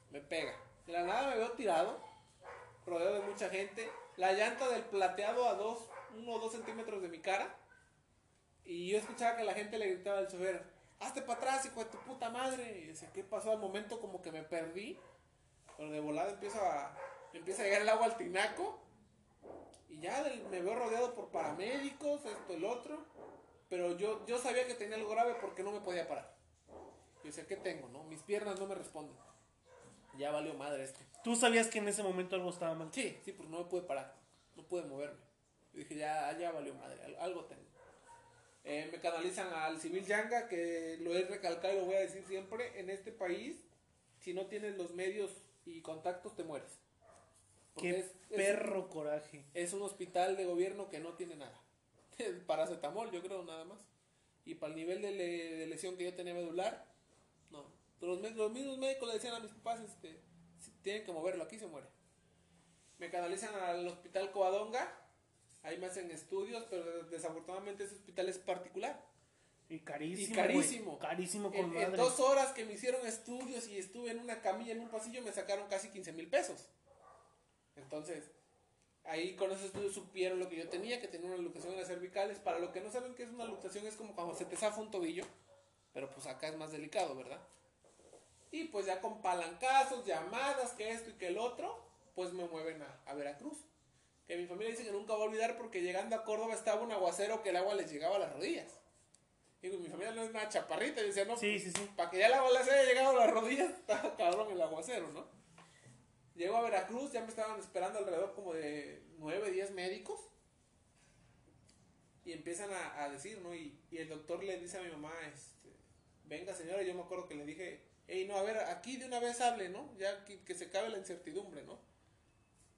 me pega. De la nada me veo tirado, rodeado de mucha gente, la llanta del plateado a dos, uno o dos centímetros de mi cara, y yo escuchaba que la gente le gritaba al chofer, hazte para atrás, hijo de tu puta madre. Y decía, ¿qué pasó? Al momento como que me perdí, pero de volada empieza a, empieza a llegar el agua al tinaco, y ya me veo rodeado por paramédicos, esto, el otro. pero yo, yo sabía que tenía algo grave porque no me podía parar. Yo decía, ¿qué tengo, no? Mis piernas no me responden. Ya valió madre esto. ¿Tú sabías que en ese momento algo estaba mal? Sí, sí, pues no me pude parar. No pude moverme. Yo dije, ya, ya valió madre, al- algo tengo. Eh, me canalizan al civil Yanga, que lo he recalcado y lo voy a decir siempre. En este país, si no tienes los medios y contactos, te mueres. Porque Qué es- es- perro coraje. es un hospital de gobierno que no tiene nada. Paracetamol, yo creo, nada más. Y para el nivel de, le- de lesión que yo tenía medular, no. Los, mismos médicos le decían a mis papás, este, si tienen que moverlo, aquí se muere. Me canalizan al hospital Covadonga, ahí me hacen estudios, pero desafortunadamente ese hospital es particular. Y carísimo. Y carísimo. Carísimo con En, dos horas que me hicieron estudios y estuve en una camilla en un pasillo, me sacaron casi 15 mil pesos. Entonces, ahí con esos estudios supieron lo que yo tenía, que tenía una luxación en las cervicales. Para lo que no saben qué es una luxación, es como cuando se te zafa un tobillo, pero pues acá es más delicado, ¿verdad? Y pues ya con palancazos, llamadas, que esto y que el otro, pues me mueven a, a Veracruz. Que mi familia dice que nunca va a olvidar porque llegando a Córdoba estaba un aguacero que el agua les llegaba a las rodillas. Digo, mi familia no es una chaparrita, y decía, no, Sí, sí, sí. para que ya el agua les haya llegado a las rodillas, estaba cabrón el aguacero, ¿no? Llego a Veracruz, ya me estaban esperando alrededor como de 9, 10 médicos. Y empiezan a, decir, ¿no? Y, el doctor le dice a mi mamá, este, venga señora, yo me acuerdo que le dije, hey, no, a ver, aquí de una vez hable, ¿no? Ya que, se acabe la incertidumbre, ¿no?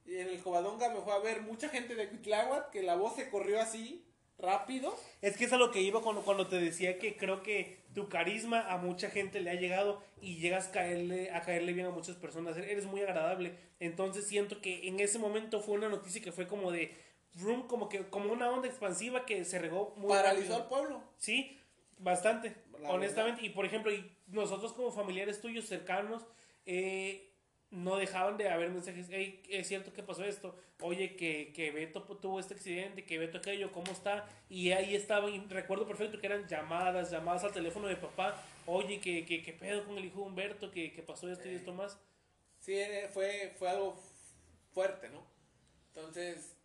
Y en el Covadonga me fue a ver mucha gente de Cuitláhuac, que la voz se corrió así, rápido. Es que es a lo que iba cuando, cuando te decía que creo que tu carisma a mucha gente le ha llegado y llegas a caerle, a caerle bien a muchas personas. Eres muy agradable. Entonces siento que en ese momento fue una noticia que fue como de room, como que como una onda expansiva que se regó muy Paralizó rápido. al pueblo. Sí, bastante, La honestamente. Y por ejemplo, y nosotros como familiares tuyos cercanos, eh, no dejaban de haber mensajes, hey, es cierto que pasó esto, oye, que, que Beto tuvo este accidente, que Beto aquello, ¿cómo está? Y ahí estaba, y recuerdo perfecto que eran llamadas, llamadas al teléfono de papá, oye, que, que, que pedo con el hijo de Humberto, que, que pasó esto y esto más. Sí, eh, fue, fue algo fuerte, ¿no? Entonces,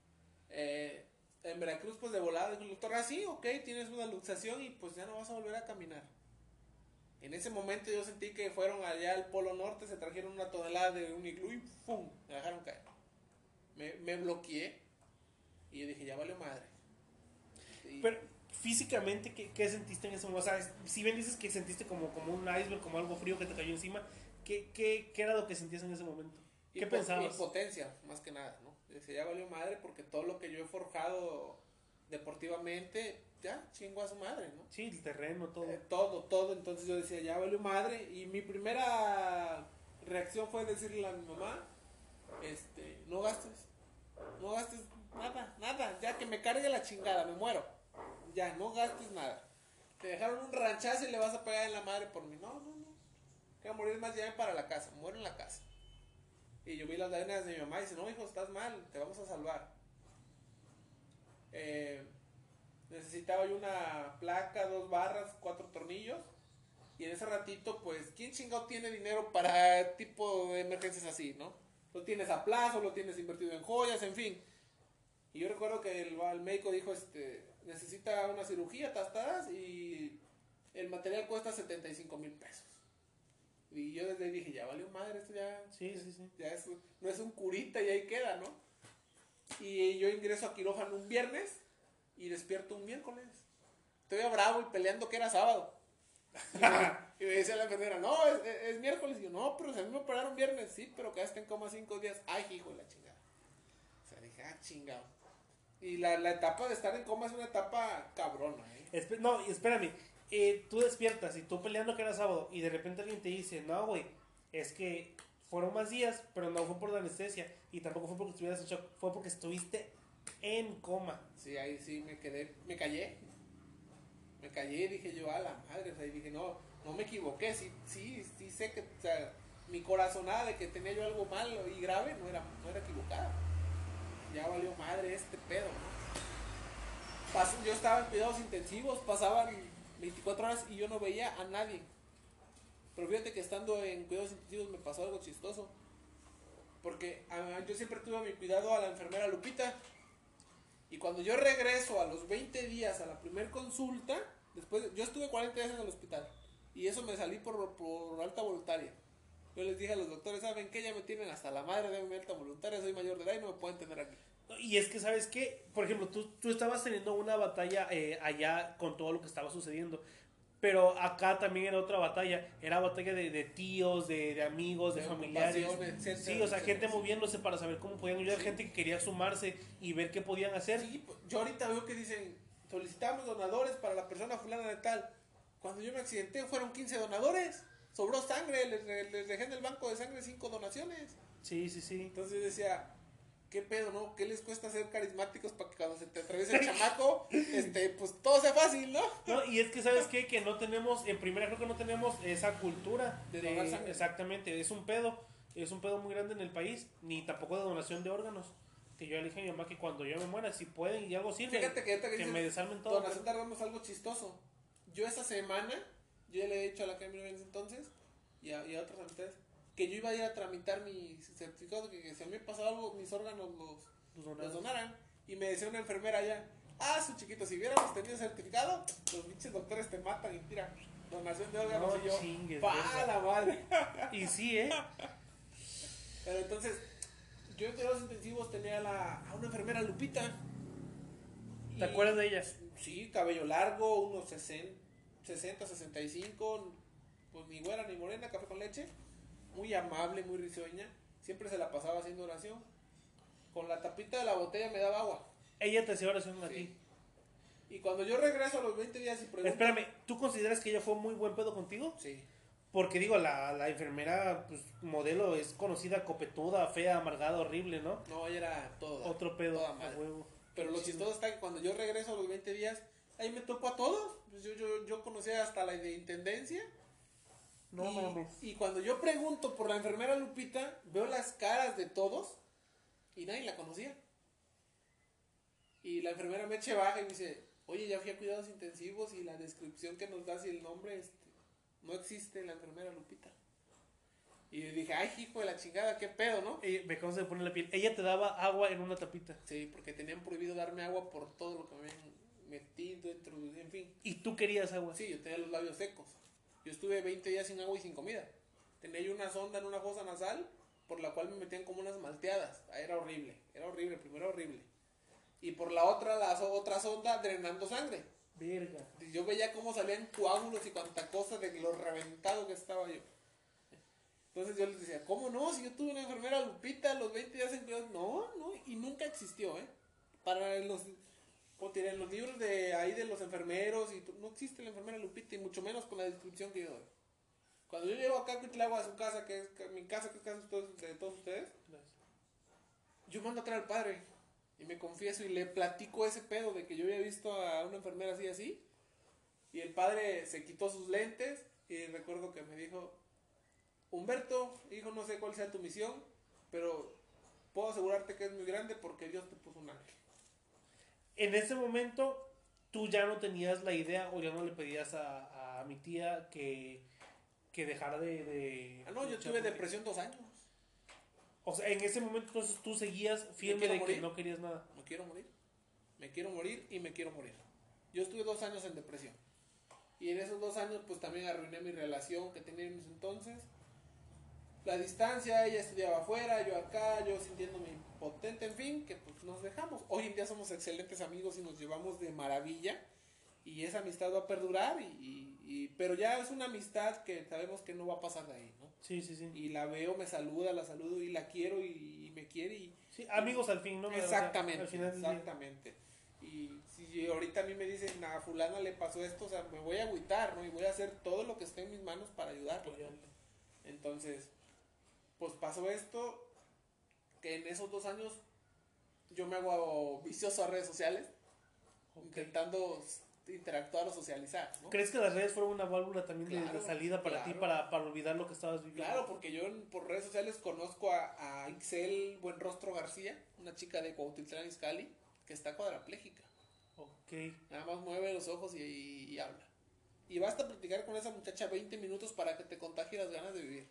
eh, en Veracruz, pues de volada, dijo el doctor, ah, sí, ok, tienes una luxación y pues ya no vas a volver a caminar. En ese momento yo sentí que fueron allá al Polo Norte, se trajeron una tonelada de un iglú y ¡pum! Me dejaron caer. Me, me bloqueé y yo dije, ya valió madre. Y- Pero físicamente, ¿qué, qué sentiste en ese momento? O sea, si bien dices que sentiste como, como un iceberg, como algo frío que te cayó encima, ¿qué, qué, qué era lo que sentías en ese momento? ¿Qué Impo- pensabas? Impotencia, más que nada, ¿no? Decía, ya valió madre porque todo lo que yo he forjado deportivamente, ya chingó a su madre, ¿no? Sí, el terreno, todo. Eh, todo, todo. Entonces yo decía, ya valió madre. Y mi primera reacción fue decirle a mi mamá, este, no gastes, no gastes nada, nada, ya que me cargue la chingada, me muero. Ya, no gastes nada. Te dejaron un ranchazo y le vas a pegar en la madre por mí. No, no, no. Que morir más ya para la casa, muero en la casa. Y yo vi las lágrimas de mi mamá y dice, no, hijo, estás mal, te vamos a salvar. Eh, necesitaba yo una placa, dos barras, cuatro tornillos. Y en ese ratito, pues, ¿quién chingado tiene dinero para tipo de emergencias así, no? Lo tienes a plazo, lo tienes invertido en joyas, en fin. Y yo recuerdo que el, el médico dijo, este, necesita una cirugía, tastadas, y el material cuesta 75 mil pesos. Y yo desde ahí dije, ya valió madre, esto ya, Sí, sí, sí. ya es, no es un curita y ahí queda, ¿no? Y yo ingreso a quirófano un viernes y despierto un miércoles. Estoy bravo y peleando que era sábado. y me dice la enfermera, no, es, es- es miércoles. Y yo, no, pero mí me operaron viernes. Sí, pero quedaste en coma cinco días. Ay, hijo de la chingada. O sea, dije, ah, chingado. Y la, la etapa de estar en coma es una etapa cabrona, ¿eh? Espe- no, y espérame. eh, tú despiertas y tú peleando que era sábado y de repente alguien te dice, no, güey, es que fueron más días, pero no fue por la anestesia y tampoco fue porque estuvieras en shock, fue porque estuviste en coma. Sí, ahí sí me quedé, me callé. Me callé y dije yo, a la madre, o sea, dije, no, no me equivoqué, sí, sí, sí sé que, o sea, mi corazonada de que tenía yo algo malo y grave no era, no era equivocada. Ya valió madre este pedo, ¿no? Yo estaba en cuidados intensivos, pasaban 24 horas y yo no veía a nadie. Pero fíjate que estando en cuidados intensivos me pasó algo chistoso. Porque ah, yo siempre tuve a mi cuidado a la enfermera Lupita. Y cuando yo regreso a los 20 días a la primer consulta, después, yo estuve 40 días en el hospital. Y eso me salí por, por alta voluntaria. Yo les dije a los doctores, ¿saben qué? Ya me tienen hasta la madre de mi alta voluntaria, soy mayor de edad y no me pueden tener aquí. Y es que, ¿sabes qué? Por ejemplo, tú, tú estabas teniendo una batalla eh, allá con todo lo que estaba sucediendo. Pero acá también era otra batalla. Era batalla de, de tíos, de, de amigos, de, De familiares. etcétera, Sí, o sea, etcétera, gente moviéndose para saber cómo podían ayudar. Sí. Gente que quería sumarse y ver qué podían hacer. Sí, pues, yo ahorita veo que dicen, solicitamos donadores para la persona fulana de tal. Cuando yo me accidenté fueron 15 donadores. Sobró sangre, les, les dejé en el banco de sangre 5 donaciones. Sí, sí, sí. Entonces decía, ¿qué pedo, no? ¿Qué les cuesta ser carismáticos para que cuando se te atraviese el chamaco, este, pues todo sea fácil, ¿no? No, y es que, ¿sabes qué? Que no tenemos, en primera creo que no tenemos esa cultura. De sangre. Exactamente, es un pedo. Es un pedo muy grande en el país. Ni tampoco de donación de órganos. Que yo le dije a mi mamá que cuando yo me muera, si pueden y algo sirve, Fíjate que que que dices, me desarmen todo. donación de órganos algo chistoso. Yo esa semana, yo ya le he dicho a la en ese entonces y a, y a otras amistades que yo iba a ir a tramitar mi certificado que, que si a mí me pasaba algo, mis órganos los, Los donaran. Y me decía una enfermera allá, ah, su chiquito, si hubiéramos tenido certificado, los pinches doctores te matan y tira donación de órganos No y yo, chingues, pa verga. la madre. Y sí, ¿eh? Pero entonces, yo en cuidados intensivos tenía a, la, a una enfermera Lupita. ¿Te Y- acuerdas de ella? Sí, cabello largo, unos 60, 60, 65, pues ni güera ni morena, café con leche. Muy amable, muy risueña. Siempre se la pasaba haciendo oración. Con la tapita de la botella me daba agua. Ella te hacía oración a Sí. ti. Y cuando yo regreso a los 20 días y pregunto... Espérame, ¿tú consideras que ella fue muy buen pedo contigo? Sí. Porque digo, la, la enfermera, pues, modelo es conocida, copetuda, fea, amargada, horrible, ¿no? No, ella era todo. Otro pedo, Toda a madre. huevo. Pero lo chistoso está que cuando yo regreso a los 20 días, ahí me topo a todos. Pues yo, yo, yo conocía hasta la de intendencia. No y, mames. y cuando yo pregunto por la enfermera Lupita, veo las caras de todos y nadie la conocía. Y la enfermera me eche baja y me dice, oye, ya fui a cuidados intensivos y la descripción que nos das y el nombre, este, no existe la enfermera Lupita. Y yo dije, ay, hijo de la chingada, qué pedo, ¿no? Eh, me acabas de poner la piel. Ella te daba agua en una tapita. Sí, porque tenían prohibido darme agua por todo lo que me habían metido dentro, de- en fin. Y tú querías agua. Sí, yo tenía los labios secos. Yo estuve 20 días sin agua y sin comida. Tenía yo una sonda en una fosa nasal por la cual me metían como unas malteadas. Ah, Era horrible, era horrible, primero horrible. Y por la otra, la so- otra sonda drenando sangre. Verga. Y Yo veía cómo salían coágulos y cuanta cosa de lo reventado que estaba yo. Entonces yo les decía, ¿cómo no? Si yo tuve una enfermera Lupita los 20 días en cuidados. No, no, y nunca existió, ¿eh? Para los, como te diré, en los libros de ahí de los enfermeros, y no existe la enfermera Lupita, y mucho menos con la descripción que yo doy. Cuando yo llego acá a Cuitlagua, a su casa, que es mi casa, que es casa de todos, de todos ustedes, yo mando a traer al padre y me confieso y le platico ese pedo de que yo había visto a una enfermera así así y el padre se quitó sus lentes y recuerdo que me dijo Humberto, hijo, no sé cuál sea tu misión, pero puedo asegurarte que es muy grande porque Dios te puso un ángel. En ese momento, tú ya no tenías la idea o ya no le pedías a, a mi tía que, que dejara de, de- Ah, no, yo tuve depresión dos años. O sea, en ese momento entonces tú seguías firme de que no querías nada. Me quiero morir. Me quiero morir y me quiero morir. Yo estuve dos años en depresión. Y en esos dos años pues también arruiné mi relación que tenía en ese entonces. La distancia, ella estudiaba afuera, yo acá, yo sintiéndome impotente, en fin, que pues nos dejamos. Hoy en día somos excelentes amigos y nos llevamos de maravilla. Y esa amistad va a perdurar, y, y- y- pero ya es una amistad que sabemos que no va a pasar de ahí, ¿no? Sí, sí, sí. Y la veo, me saluda, la saludo y la quiero y, y me quiere y, Sí, amigos al fin, ¿no? O sea, Exactamente, al final exactamente. Y si ahorita a mí me dicen, a fulana le pasó esto, o sea, me voy a agüitar, ¿no? Y voy a hacer todo lo que esté en mis manos para ayudarla. ¿no? Entonces, pues pasó esto, que en esos dos años yo me hago vicioso a redes sociales, intentando interactuar o socializar, ¿no? ¿Crees que las redes fueron una válvula también de- salida para ti, para, para olvidar lo que estabas viviendo? Claro, porque yo por redes sociales conozco a, a Ixel Buenrostro García, una chica de Cuautitlán Izcalli, que está cuadraplégica. Ok. Nada más mueve los ojos y, y- y habla. Y basta platicar con esa muchacha 20 minutos para que te contagie las ganas de vivir.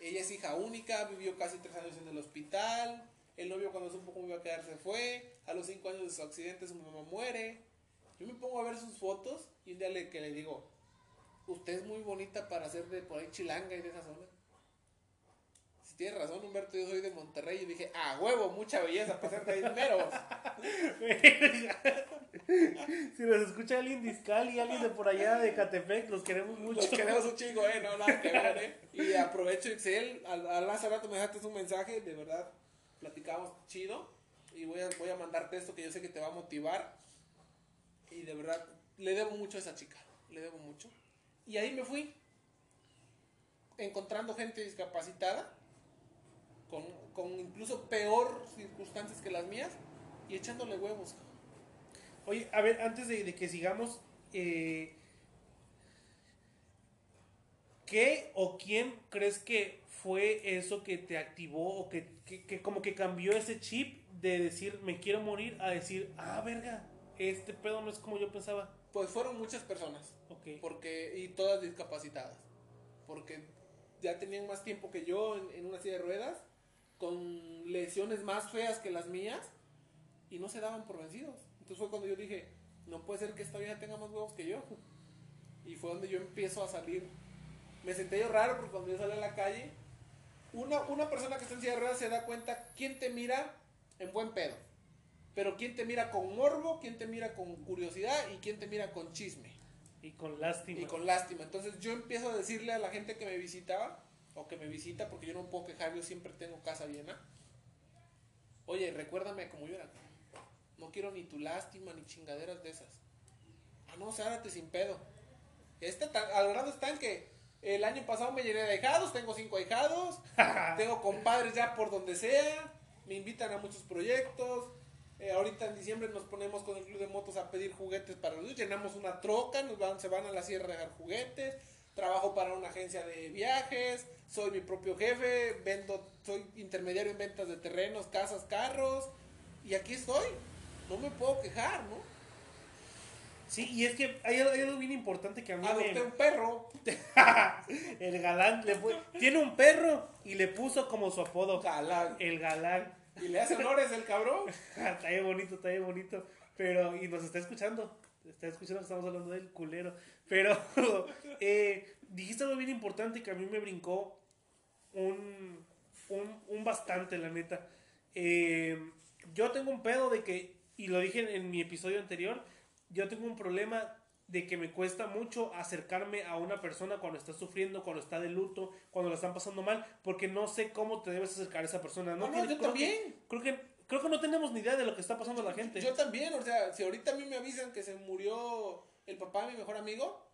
Ella es hija única, vivió casi tres años en el hospital, El novio cuando supo cómo iba a quedar se fue. A los 5 años de su accidente su mamá muere. Yo me pongo a ver sus fotos y un día le, que le digo, usted es muy bonita para ser de por ahí chilanga y de esa zona. Tienes razón, Humberto, yo soy de Monterrey. Y dije, ah, huevo, mucha belleza para ser primero. si nos escucha alguien de Izcali y alguien de por allá de Catepec, los queremos mucho. Los queremos un chingo, eh, no, nada que ver, eh. Y aprovecho, Excel, al, al hace rato me dejaste un mensaje, de verdad, platicamos chido. Y voy a, voy a mandarte esto que yo sé que te va a motivar. Y de verdad, le debo mucho a esa chica, le debo mucho. Y ahí me fui, encontrando gente discapacitada, con, con incluso peor circunstancias que las mías, y echándole huevos. Oye, a ver, antes de, de que sigamos, eh, ¿qué o quién crees que fue eso que te activó o que, que, que como que cambió ese chip de decir me quiero morir a decir, ah, verga, este pedo no es como yo pensaba? Pues fueron muchas personas. Ok. Porque, y todas discapacitadas. Porque ya tenían más tiempo que yo en, en una silla de ruedas, con lesiones más feas que las mías, y no se daban por vencidos. Entonces fue cuando yo dije, no puede ser que esta vieja tenga más huevos que yo. Y fue donde yo empiezo a salir. Me senté yo raro porque cuando yo salí a la calle, una, una persona que está en silla de ruedas se da cuenta quién te mira en buen pedo. Pero quién te mira con morbo, quién te mira con curiosidad y quién te mira con chisme. Y con lástima. Y con lástima. Entonces yo empiezo a decirle a la gente que me visitaba, o que me visita, porque yo no puedo quejar, yo siempre tengo casa llena. Oye, recuérdame como yo era. No quiero ni tu lástima ni chingaderas de esas. Ah, no, sárate sin pedo. Este tan, al grado están que el año pasado me llené de ahijados, tengo cinco ahijados, tengo compadres ya por donde sea, me invitan a muchos proyectos. Eh, ahorita en diciembre nos ponemos con el club de motos a pedir juguetes para los llenamos una troca, nos van, se van a la sierra a dejar juguetes, trabajo para una agencia de viajes, soy mi propio jefe, vendo, soy intermediario en ventas de terrenos, casas, carros, y aquí estoy. No me puedo quejar, ¿no? Sí, y es que hay, hay algo bien importante que a mí Adopté me... un perro, el galán le fue- tiene un perro y le puso como su apodo. galán, El galán. y le hace honores el cabrón. está bien bonito, está bien bonito. Pero, y nos está escuchando. Está escuchando que estamos hablando del culero. Pero, eh, dijiste algo bien importante que a mí me brincó un, un, un bastante, la neta. Eh, yo tengo un pedo de que, y lo dije en, en mi episodio anterior, yo tengo un problema de que me cuesta mucho acercarme a una persona cuando está sufriendo, cuando está de luto, cuando la están pasando mal, porque no sé cómo te debes acercar a esa persona. No, No, no, yo creo que- también. creo que creo que no tenemos ni idea de lo que está pasando a la gente. Yo también, o sea, si ahorita a mí me avisan que se murió el papá de mi mejor amigo,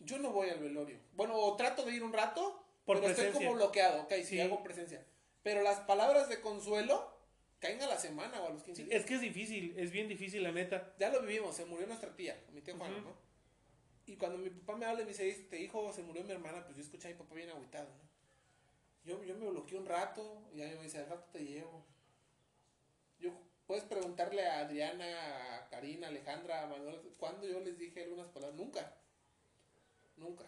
yo no voy al velorio. Bueno, o trato de ir un rato, Por pero estoy como bloqueado, ok, sí, Sí. hago presencia. Pero las palabras de consuelo caen a la semana o a los 15 Sí, días. es que es difícil, es bien difícil, la neta. Ya lo vivimos, se murió nuestra tía, mi tía Juana. ¿no? Y cuando mi papá me habla y me dice, este hijo, se murió mi hermana, pues yo escuché a mi papá bien agüitado, ¿no? Yo, yo me bloqueé un rato, y ya me dice, al rato te llevo. Puedes preguntarle a Adriana, a Karina, a Alejandra, a Manuel, ¿cuándo yo les dije algunas palabras? Nunca. Nunca.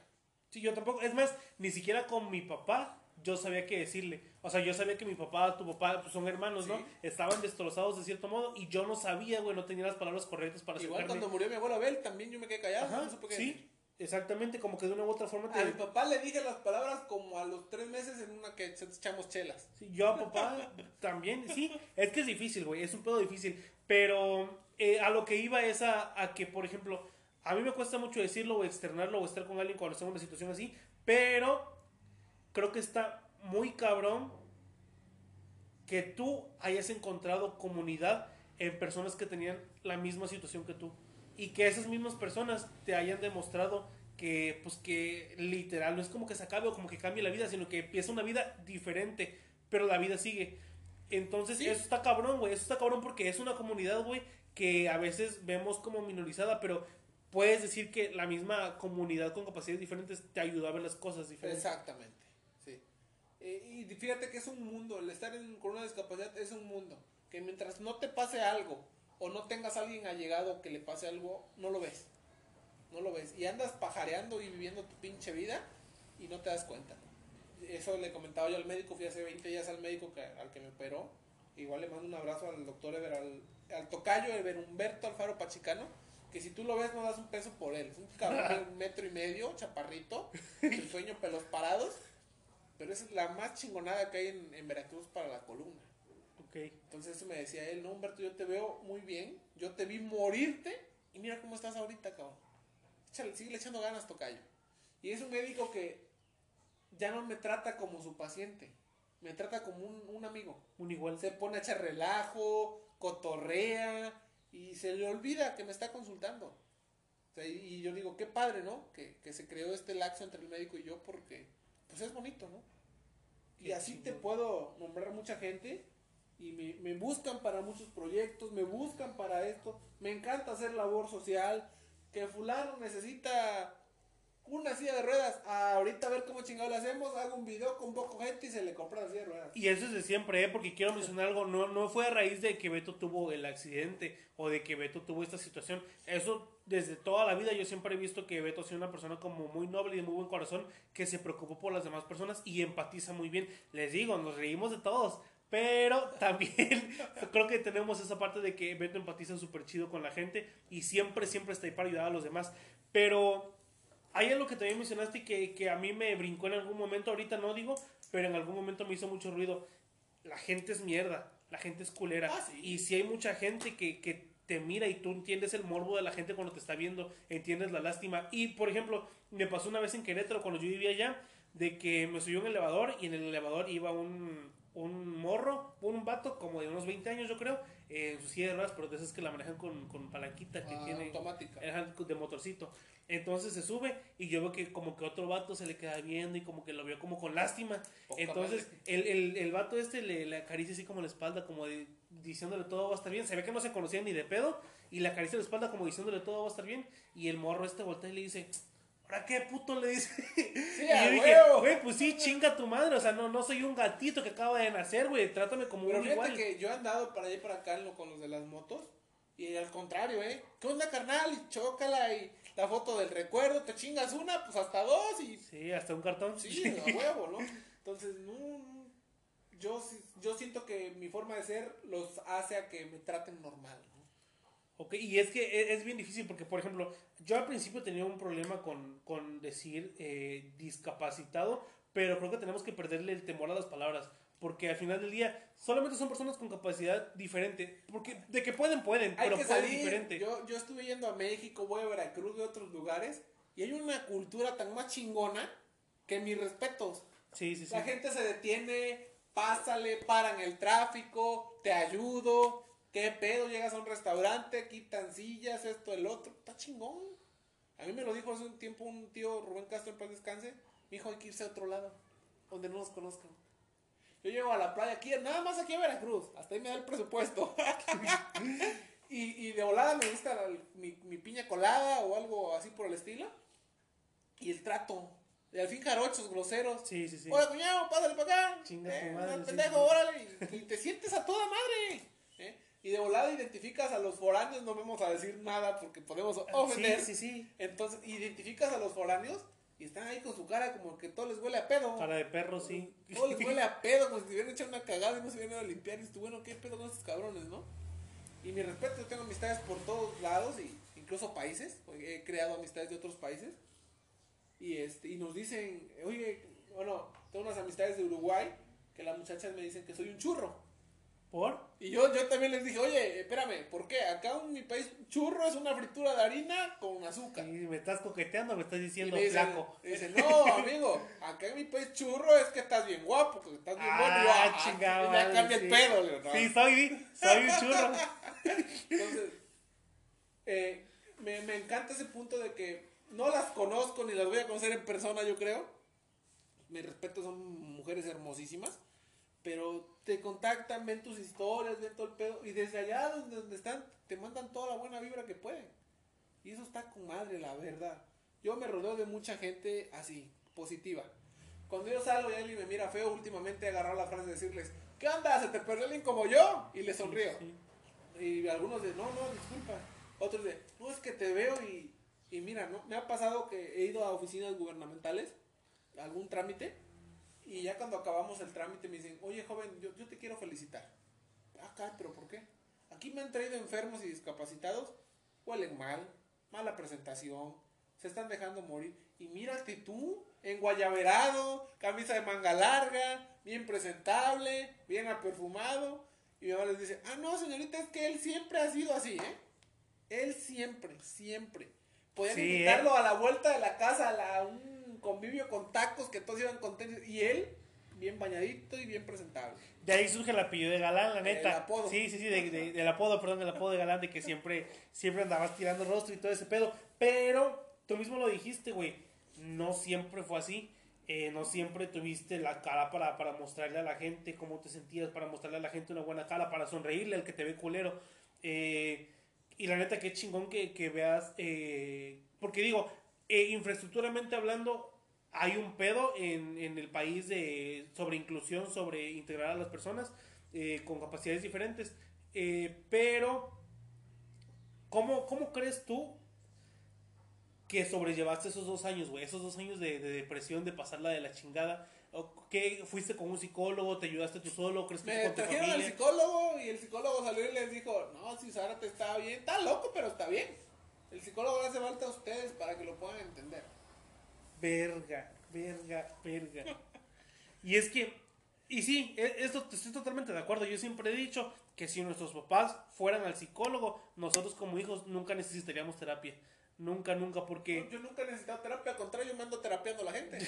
Sí, yo tampoco, es más, ni siquiera con mi papá yo sabía qué decirle. O sea, yo sabía que mi papá, tu papá, pues son hermanos, ¿no? Sí. Estaban destrozados de cierto modo y yo no sabía, güey, no tenía las palabras correctas para Igual acercarme. cuando murió mi abuelo Abel, también yo me quedé callado. Ajá, no supe qué sí, decir. Exactamente, como que de una u otra forma A mi te... papá le dije las palabras como a los tres meses en una que echamos chelas. Sí, yo a papá también, sí, es que es difícil, güey, es un pedo difícil, pero eh, a lo que iba es a, a que, por ejemplo, a mí me cuesta mucho decirlo o externarlo o estar con alguien cuando estoy en una situación así, pero creo que está muy cabrón que tú hayas encontrado comunidad en personas que tenían la misma situación que tú y que esas mismas personas te hayan demostrado que pues que literal no es como que se acabe o como que cambie la vida, sino que empieza una vida diferente, pero la vida sigue. Entonces, Sí. eso está cabrón, güey, eso está cabrón porque es una comunidad, güey, que a veces vemos como minorizada, pero puedes decir que la misma comunidad con capacidades diferentes te ayuda a ver las cosas diferentes. Exactamente, sí. Eh, y fíjate que es un mundo, el estar en- con una discapacidad es un mundo, que mientras no te pase algo o no tengas a alguien allegado que le pase algo, no lo ves. No lo ves. Y andas pajareando y viviendo tu pinche vida y no te das cuenta. Eso le comentaba yo al médico, fui hace 20 días al médico al que me operó. igual le mando un abrazo al doctor Ever, al, al tocayo Ever Humberto Alfaro Pachicano, que si tú lo ves no das un peso por él. Es un cabrón de un metro y medio, chaparrito, el sueño pelos parados, pero es la más chingonada que hay en Veracruz para la columna. Ok. Entonces eso me decía él, no Humberto, yo te veo muy bien, yo te vi morirte y mira cómo estás ahorita, cabrón. Échale, sigue echando ganas, tocayo. Y es un médico que ya no me trata como su paciente, me trata como un, un amigo. Un igual. Se pone a echar relajo, cotorrea y se le olvida que me está consultando. O sea, y, yo digo, qué padre, ¿no? Que, que se creó este laxo entre el médico y yo porque, pues es bonito, ¿no? Y así te puedo nombrar mucha gente y me, me buscan para muchos proyectos, me buscan para esto. Me encanta hacer labor social. Que fulano necesita una silla de ruedas. Ah, ahorita a ver cómo chingado le hacemos. Hago un video con poco gente y se le compra la silla de ruedas. Y eso es de siempre, ¿eh? porque quiero mencionar algo, no, no fue a raíz de que Beto tuvo el accidente o de que Beto tuvo esta situación. Eso desde toda la vida yo siempre he visto que Beto ha sido una persona como muy noble y de muy buen corazón, que se preocupó por las demás personas y empatiza muy bien. Les digo, nos reímos de todos. Pero también creo que tenemos esa parte de que Beto empatiza súper chido con la gente y siempre, siempre está ahí para ayudar a los demás. Pero hay algo que también mencionaste que, que a mí me brincó en algún momento, ahorita no digo, pero en algún momento me hizo mucho ruido. La gente es mierda, la gente es culera. Ah, sí. Y si hay mucha gente que, que te mira y tú entiendes el morbo de la gente cuando te está viendo, entiendes la lástima. Y por ejemplo, me pasó una vez en Querétaro cuando yo vivía allá, de que me subió un elevador y en el elevador iba un, un morro, un vato como de unos 20 años yo creo, eh, ruedas, pero de esas que la manejan con, con palanquita que Ah, tiene automática. De motorcito. Entonces se sube y yo veo que como que otro vato se le queda viendo y como que lo veo como con lástima. Poca Entonces el, el, el vato este le, le acaricia así como la espalda, como de- diciéndole todo va a estar bien. Se ve que no se conocían ni de pedo y le acaricia la espalda como diciéndole todo va a estar bien. Y el morro este voltea y le dice, ¿ahora qué puto le dice? Sí, y yo dije, güey, pues sí, chinga tu madre. O sea, no, no soy un gatito que acaba de nacer, güey. Trátame como Pero un fíjate igual. que yo he andado para allá para acá con los de las motos. Y al contrario, ¿eh? ¿Qué onda, carnal? Y chócala y la foto del recuerdo. Te chingas una, pues hasta dos. Y Sí, hasta un cartón. sí, a huevo, ¿no? Entonces, no, yo, yo siento que mi forma de ser los hace a que me traten normal, ¿no? Ok, y es que e- es bien difícil porque, por ejemplo, yo al principio tenía un problema con, con decir eh, discapacitado, pero creo que tenemos que perderle el temor a las palabras, porque al final del día solamente son personas con capacidad diferente, porque de que pueden, pueden, Hay pero que pueden salir. diferente. Yo, yo estuve yendo a México, voy a Veracruz, de otros lugares. Y hay una cultura tan más chingona que mis respetos. Sí, sí, sí. La gente se detiene, pásale, paran el tráfico, te ayudo. ¿Qué pedo? Llegas a un restaurante, quitan sillas, esto, el otro. Está chingón. A mí me lo dijo hace un tiempo un tío Rubén Castro en paz descanse. Me dijo, hay que irse a otro lado, donde no nos conozcan. Yo llego a la playa aquí, nada más aquí a Veracruz. Hasta ahí me da el presupuesto. y, y de volada me gusta la- mi, mi piña colada o algo así por el estilo. Y el trato. Y al fin jarochos, groseros. Sí, sí, sí. Hola, cuñado, pásale para acá. Chinga tu Eh, madre, pendejo, sí. órale. Y, y te sientes a toda madre. ¿eh? Y de volada identificas a los foráneos, no vamos a decir nada porque podemos ofender. Sí, sí, sí. Entonces, identificas a los foráneos y están ahí con su cara como que todo les huele a pedo. Cara de perro, sí. Todo les huele a pedo, como si te hubieran echado una cagada y no se hubieran ido a limpiar. Y dices tú, bueno, ¿qué pedo con estos cabrones, no? Y mi respeto, yo tengo amistades por todos lados, y incluso países. He creado amistades de otros países. Y, este, y nos dicen, oye, bueno, tengo unas amistades de Uruguay que las muchachas me dicen que soy un churro. ¿Por? Y yo, yo también les dije, oye, espérame, ¿por qué? Acá en mi país, churro es una fritura de harina con azúcar. Sí, me estás coqueteando, me estás Y diciendo me dicen, flaco. y dicen, no, amigo, acá en mi país churro es que estás bien guapo, que estás bien Ah. Y ah, chingada y ya madre, cambia sí. el pedo. no. Sí, soy, soy un churro. Entonces, eh, me, me encanta ese punto de que no las conozco ni las voy a conocer en persona, yo creo. Mi respeto, son mujeres hermosísimas. Pero te contactan, ven tus historias, ven todo el pedo. Y desde allá donde, donde están, te mandan toda la buena vibra que pueden. Y eso está con madre, la verdad. Yo me rodeo de mucha gente así, positiva. Cuando yo salgo y alguien me mira feo, últimamente he agarrado la frase de decirles, ¿qué onda? ¿Se te perdió alguien como yo? Y les sonrío. Sí. Y algunos de, no, no, disculpa. Otros de, no, es que te veo y, y mira, ¿no? Me ha pasado que he ido a oficinas gubernamentales, algún trámite, y ya cuando acabamos el trámite me dicen, oye joven, yo, yo te quiero felicitar. me han traído enfermos y discapacitados, huelen mal, mala presentación, se están dejando morir. Y mírate tú, en guayaberado, camisa de manga larga, bien presentable, bien aperfumado. Y mi mamá les dice, ah, no, señorita, es que él siempre ha sido así, ¿eh? Él siempre, siempre. Podían Sí, invitarlo a la vuelta de la casa, a la- un convivio con tacos que todos iban contentos. Y él, bien bañadito y bien presentable. De ahí surge el apellido de Galán, la neta. El apodo. Sí, sí, sí, de- de- del apodo, perdón, del apodo de Galán, de que siempre, siempre andabas tirando rostro y todo ese pedo. Pero tú mismo lo dijiste, güey. No siempre fue así. Eh, no siempre tuviste la cara para, para mostrarle a la gente cómo te sentías, para mostrarle a la gente una buena cara, para sonreírle al que te ve culero. Eh, y la neta, qué chingón que, que veas. eh, porque digo, eh, infraestructuralmente hablando, hay un pedo en, en el país de, sobre inclusión, sobre integrar a las personas eh, con capacidades diferentes. Eh, pero, ¿cómo, ¿cómo crees tú que sobrellevaste esos dos años, güey? Esos dos años de, de depresión, de pasarla de la chingada. ¿O ¿Qué? ¿Fuiste con un psicólogo? ¿Te ayudaste tú solo? ¿Crees que Me con tu trajeron al familia? psicólogo y el psicólogo salió y les dijo, no, si Sara te está bien, está loco, pero está bien. El psicólogo le hace falta a ustedes para que lo puedan entender. Verga, verga, verga. Y es que, y sí, e- esto estoy totalmente de acuerdo. Yo siempre he dicho que si nuestros papás fueran al psicólogo, nosotros como hijos nunca necesitaríamos terapia. Nunca, nunca, porque... Yo nunca he necesitado terapia, al contrario, yo me ando terapiando a la gente.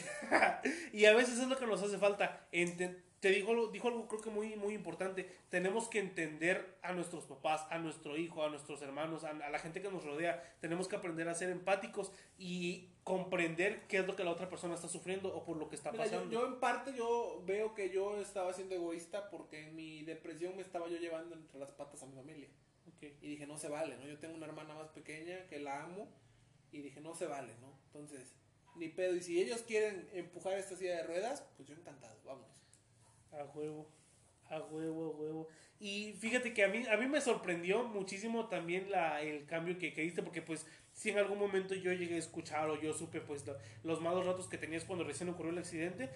y a veces es lo que nos hace falta. Ente- te dijo, dijo algo creo que muy, muy importante. Tenemos que entender a nuestros papás, a nuestro hijo, a nuestros hermanos, a, a la gente que nos rodea. Tenemos que aprender a ser empáticos y comprender qué es lo que la otra persona está sufriendo o por lo que está Mira, pasando. yo en parte yo veo que yo estaba siendo egoísta porque en mi depresión me estaba yo llevando entre las patas a mi familia. Y dije, no se vale, ¿no? Yo tengo una hermana más pequeña que la amo. Y dije, no se vale, ¿no? Entonces, ni pedo. Y si ellos quieren empujar esta silla de ruedas, pues yo encantado, vámonos. A huevo, a huevo, a huevo. Y fíjate que a mí, a mí me sorprendió muchísimo también la, el cambio que, que diste, porque pues si en algún momento yo llegué a escuchar o yo supe pues lo- los malos ratos que tenías cuando recién ocurrió el accidente,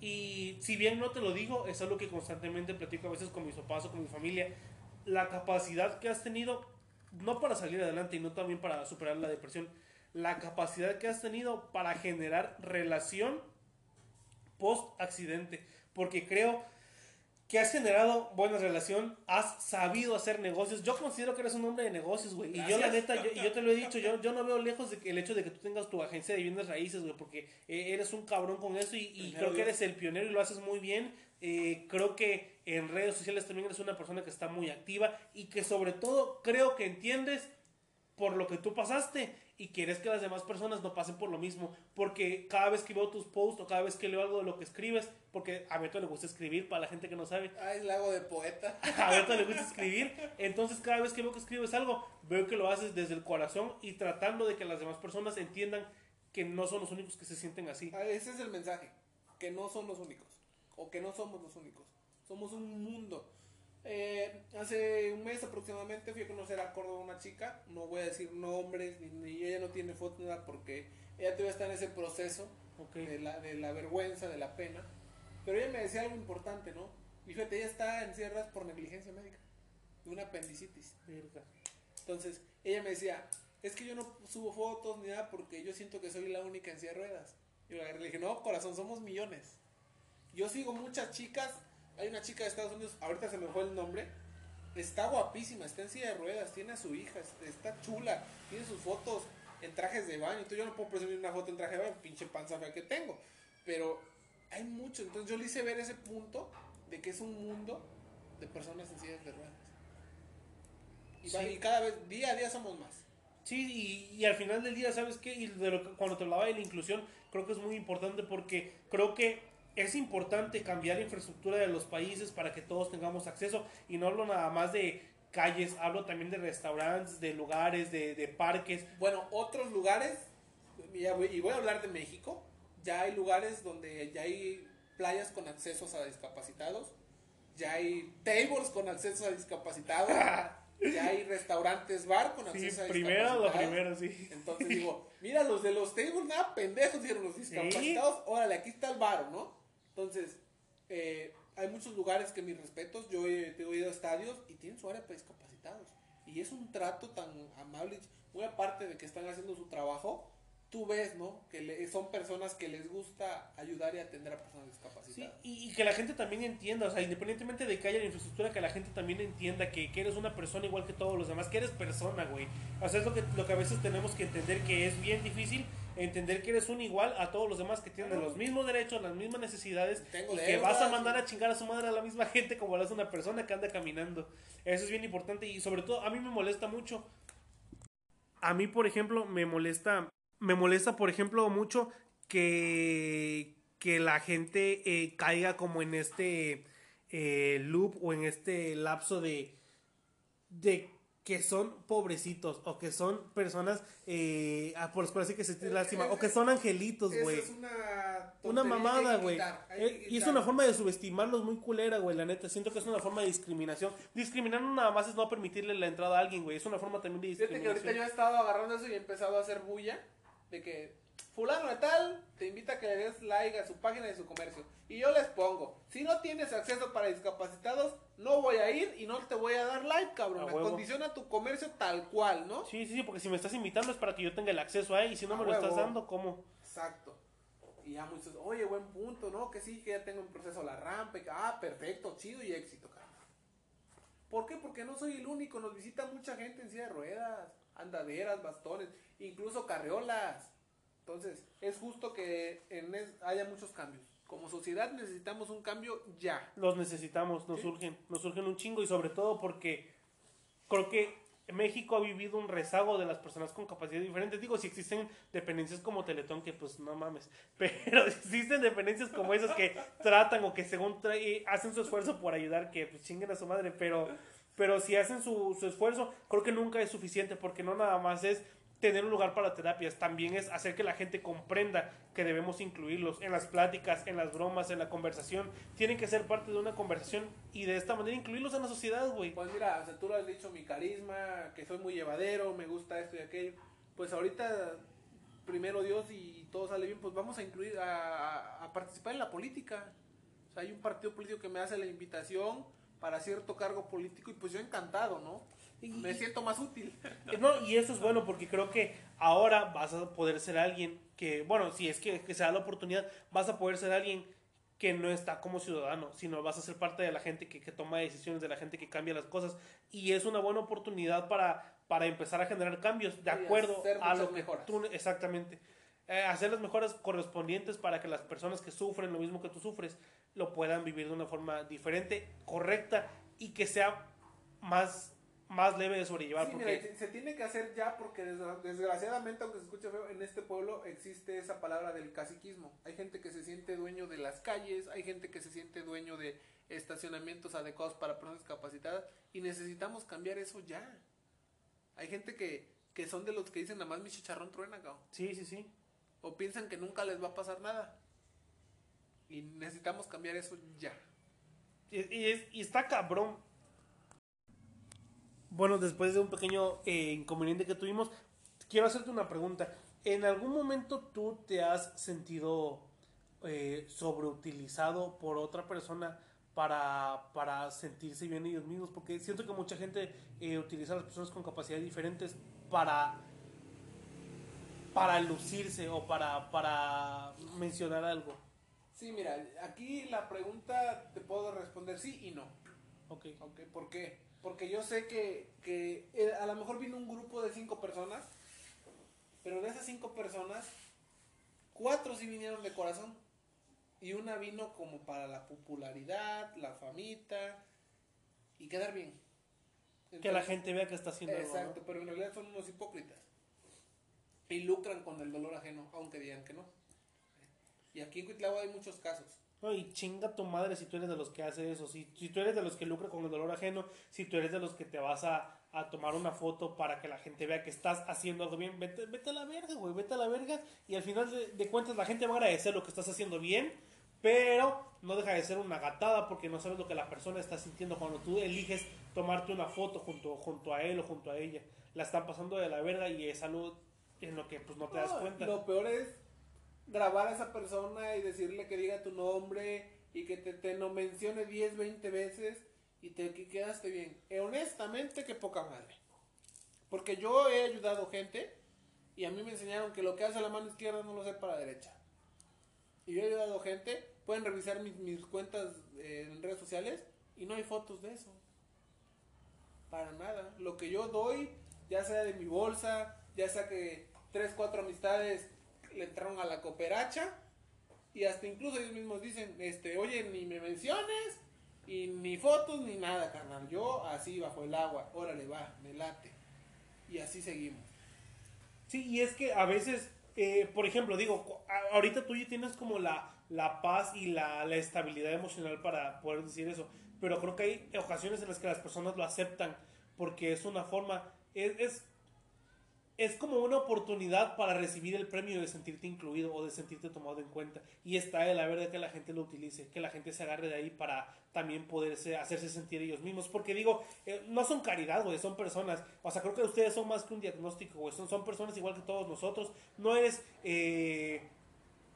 y si bien no te lo digo, es algo que constantemente platico a veces con mis papás o con mi familia, la capacidad que has tenido, no para salir adelante y no también para superar la depresión, la capacidad que has tenido para generar relación post accidente, porque creo que has generado buena relación, has sabido hacer negocios. Yo considero que eres un hombre de negocios, güey. Y yo la neta, yo, y yo te lo he dicho, yo, yo no veo lejos de que el hecho de que tú tengas tu agencia de bienes raíces, güey, porque eh, eres un cabrón con eso y, y creo que eres el pionero y lo haces muy bien. Eh, creo que en redes sociales también eres una persona que está muy activa y que sobre todo creo que entiendes por lo que tú pasaste y quieres que las demás personas no pasen por lo mismo. Porque cada vez que veo tus posts o cada vez que leo algo de lo que escribes, porque a Beto le gusta escribir, para la gente que no sabe, Ay, la hago de poeta. a Beto le gusta escribir, entonces cada vez que veo que escribes algo, veo que lo haces desde el corazón y tratando de que las demás personas entiendan que no son los únicos que se sienten así. Ah, Ese es el mensaje, que no son los únicos, o que no somos los únicos, somos un mundo. Eh, hace un mes aproximadamente fui a conocer a Córdoba una chica, no voy a decir nombres, ni, ni ella no tiene foto, nada, porque ella todavía está en ese proceso de la, de la vergüenza, de la pena. Pero ella me decía algo importante, ¿no? Y fíjate, ella está en cierras por negligencia médica, de una apendicitis. Verga. Entonces, ella me decía, es que yo no subo fotos ni nada porque yo siento que soy la única en silla de ruedas. Y le dije, no, corazón, somos millones. Yo sigo muchas chicas, hay una chica de Estados Unidos, ahorita se me fue el nombre, está guapísima, está en silla de ruedas, tiene a su hija, es- está chula, tiene sus fotos en trajes de baño. Entonces yo no puedo presumir una foto en traje de baño, pinche panza fea que tengo. Pero hay mucho, entonces yo le hice ver ese punto de que es un mundo de personas en sillas de ruedas. Y, va- y cada vez, día a día somos más. Sí, y, y al final del día, ¿sabes qué? Y de lo que- cuando te hablaba de la inclusión, creo que es muy importante porque creo que es importante cambiar la infraestructura de los países para que todos tengamos acceso. Y no hablo nada más de calles, hablo también de restaurantes, de lugares, de, de parques. Bueno, otros lugares, y voy- y voy a hablar de México, ya hay lugares donde ya hay playas con accesos a discapacitados, ya hay tables con accesos a discapacitados, ya hay restaurantes bar con Sí, acceso a primero lo discapacitados. primero, sí. Entonces digo, mira, los de los tables, nada, pendejos, dijeron los discapacitados, órale, aquí está el bar, ¿no? Entonces, eh, hay muchos lugares que mis respetos, yo he, he ido a estadios y tienen su área para discapacitados. Y es un trato tan amable, muy aparte de que están haciendo su trabajo, tú ves, ¿no? Que le, son personas que les gusta ayudar y atender a personas discapacitadas. Sí, y, y, que la gente también entienda, o sea, independientemente de que haya la infraestructura, que la gente también entienda que, que eres una persona igual que todos los demás, que eres persona, güey. O sea, es lo que, lo que a veces tenemos que entender que es bien difícil entender que eres un igual a todos los demás que tienen los mismos derechos, las mismas necesidades Tengo y que deudas, vas a mandar a chingar a su madre a la misma gente como lo hace una persona que anda caminando. Eso es bien importante y sobre todo a mí me molesta mucho. A mí, por ejemplo, me molesta, me molesta, por ejemplo, mucho que, que la gente eh, caiga como en este eh, loop o en este lapso de, de que son pobrecitos o que son personas, eh, ah, por, por así que se tiene lástima, o que son angelitos, güey. es una, Una mamada, güey. Eh, Y es una forma de subestimarlos muy culera, güey, la neta. Siento que es una forma de discriminación. Discriminar no nada más es no permitirle la entrada a alguien, güey. Es una forma también de Fíjate que ahorita discriminación. yo he estado agarrando eso y he empezado a hacer bulla de que fulano de tal te invita a que le des like a su página de su comercio. Y yo les pongo, si no tienes acceso para discapacitados, no voy a ir y no te voy a dar like, cabrón. Me huevo. Acondiciona tu comercio tal cual, ¿no? Sí, sí, sí, porque si me estás invitando es para que yo tenga el acceso ahí. Y si no A me lo estás dando, ¿cómo? Exacto. Y ya muchos, oye, buen punto, ¿no? Que sí, que ya tengo en proceso la rampa. y ah, perfecto, chido y éxito, cabrón. ¿Por qué? Porque no soy el único. Nos visita mucha gente en silla de ruedas, andaderas, bastones, incluso carreolas. Entonces, es justo que en es- haya muchos cambios. Como sociedad necesitamos un cambio ya. Los necesitamos, nos Sí. surgen, nos surgen un chingo y sobre todo porque creo que México ha vivido un rezago de las personas con capacidades diferentes. Digo, si existen dependencias como Teletón, que pues no mames, pero existen dependencias como esas que tratan o que según eh, hacen su esfuerzo por ayudar, que pues chinguen a su madre, pero, pero si hacen su, su esfuerzo, creo que nunca es suficiente porque no nada más es tener un lugar para terapias, también es hacer que la gente comprenda que debemos incluirlos en las pláticas, en las bromas, en la conversación. Tienen que ser parte de una conversación y de esta manera incluirlos en la sociedad, güey. Pues mira, o sea, tú lo has dicho, mi carisma, que soy muy llevadero, me gusta esto y aquello. Pues ahorita, primero Dios y todo sale bien, pues vamos a incluir, a, a- participar en la política. O sea, hay un partido político que me hace la invitación para cierto cargo político y pues yo encantado, ¿no? Me siento más útil. No, y eso es bueno porque creo que ahora vas a poder ser alguien que, bueno, si es que, que se da la oportunidad, vas a poder ser alguien que no está como ciudadano, sino vas a ser parte de la gente que, que toma decisiones, de la gente que cambia las cosas. Y es una buena oportunidad para, para empezar a generar cambios de acuerdo a lo que mejoras. tú... Exactamente. Eh, hacer las mejoras correspondientes para que las personas que sufren lo mismo que tú sufres lo puedan vivir de una forma diferente, correcta y que sea más, más leve de sobrellevar. Sí, porque... mira, se, tiene que hacer ya porque desgra- desgraciadamente, aunque se escuche feo, en este pueblo existe esa palabra del caciquismo. Hay gente que se siente dueño de las calles, hay gente que se siente dueño de estacionamientos adecuados para personas discapacitadas y necesitamos cambiar eso ya. Hay gente que, que son de los que dicen nada más mi chicharrón truena, cabrón. Sí, sí, sí. o piensan que nunca les va a pasar nada. Y necesitamos cambiar eso ya. Y, y es- y está cabrón. Bueno, después de un pequeño eh, inconveniente que tuvimos, quiero hacerte una pregunta. ¿En algún momento tú te has sentido eh, sobreutilizado por otra persona para, para sentirse bien ellos mismos? Porque siento que mucha gente eh, utiliza a las personas con capacidades diferentes para para lucirse o para, para mencionar algo. Sí, mira, aquí la pregunta te puedo responder sí y no. Ok. Ok, ¿Por qué? Porque yo sé que, que eh, a lo mejor vino un grupo de cinco personas, pero de esas cinco personas, cuatro sí vinieron de corazón. Y una vino como para la popularidad, la famita y quedar bien. Que la gente vea que está haciendo algo. ¿no? Exacto, pero en realidad son unos hipócritas. Y lucran con el dolor ajeno, aunque digan que no. Y aquí en Cuitlagua hay muchos casos. No, y chinga tu madre si tú eres de los que hace eso. Si, si tú eres de los que lucra con el dolor ajeno, si tú eres de los que te vas a, a tomar una foto para que la gente vea que estás haciendo algo bien, vete, vete a la verga, güey, vete a la verga. Y al final de, de cuentas la gente va a agradecer lo que estás haciendo bien, pero no deja de ser una gatada porque no sabes lo que la persona está sintiendo cuando tú eliges tomarte una foto junto, junto a él o junto a ella. La están pasando de la verga y es algo en lo que pues no te das cuenta. Lo peor es grabar a esa persona y decirle que diga tu nombre y que te, te no mencione 10, 20 veces y te que quedaste bien. Eh, honestamente, que poca madre. Porque yo he ayudado gente y a mí me enseñaron que lo que hace la mano izquierda no lo sé para la derecha. Y yo he ayudado gente, pueden revisar mis, mis cuentas eh, en redes sociales y no hay fotos de eso. Para nada. Lo que yo doy, ya sea de mi bolsa, ya sea que tres, cuatro amistades le entraron a la cooperacha y hasta incluso ellos mismos dicen, este, oye, ni me menciones y ni fotos ni nada, carnal. Yo así bajo el agua, órale, va, me late. Y así seguimos. Sí, y es que a veces, eh, por ejemplo, digo, ahorita tú ya tienes como la, la paz y la, la estabilidad emocional para poder decir eso, pero creo que hay ocasiones en las que las personas lo aceptan porque es una forma, es, es como una oportunidad para recibir el premio de sentirte incluido o de sentirte tomado en cuenta. Y está de la verdad que la gente lo utilice, que la gente se agarre de ahí para también poderse hacerse sentir ellos mismos. Porque digo, eh, no son caridad, güey, son personas. O sea, creo que ustedes son más que un diagnóstico, güey. Son, son personas igual que todos nosotros. No eres, eh,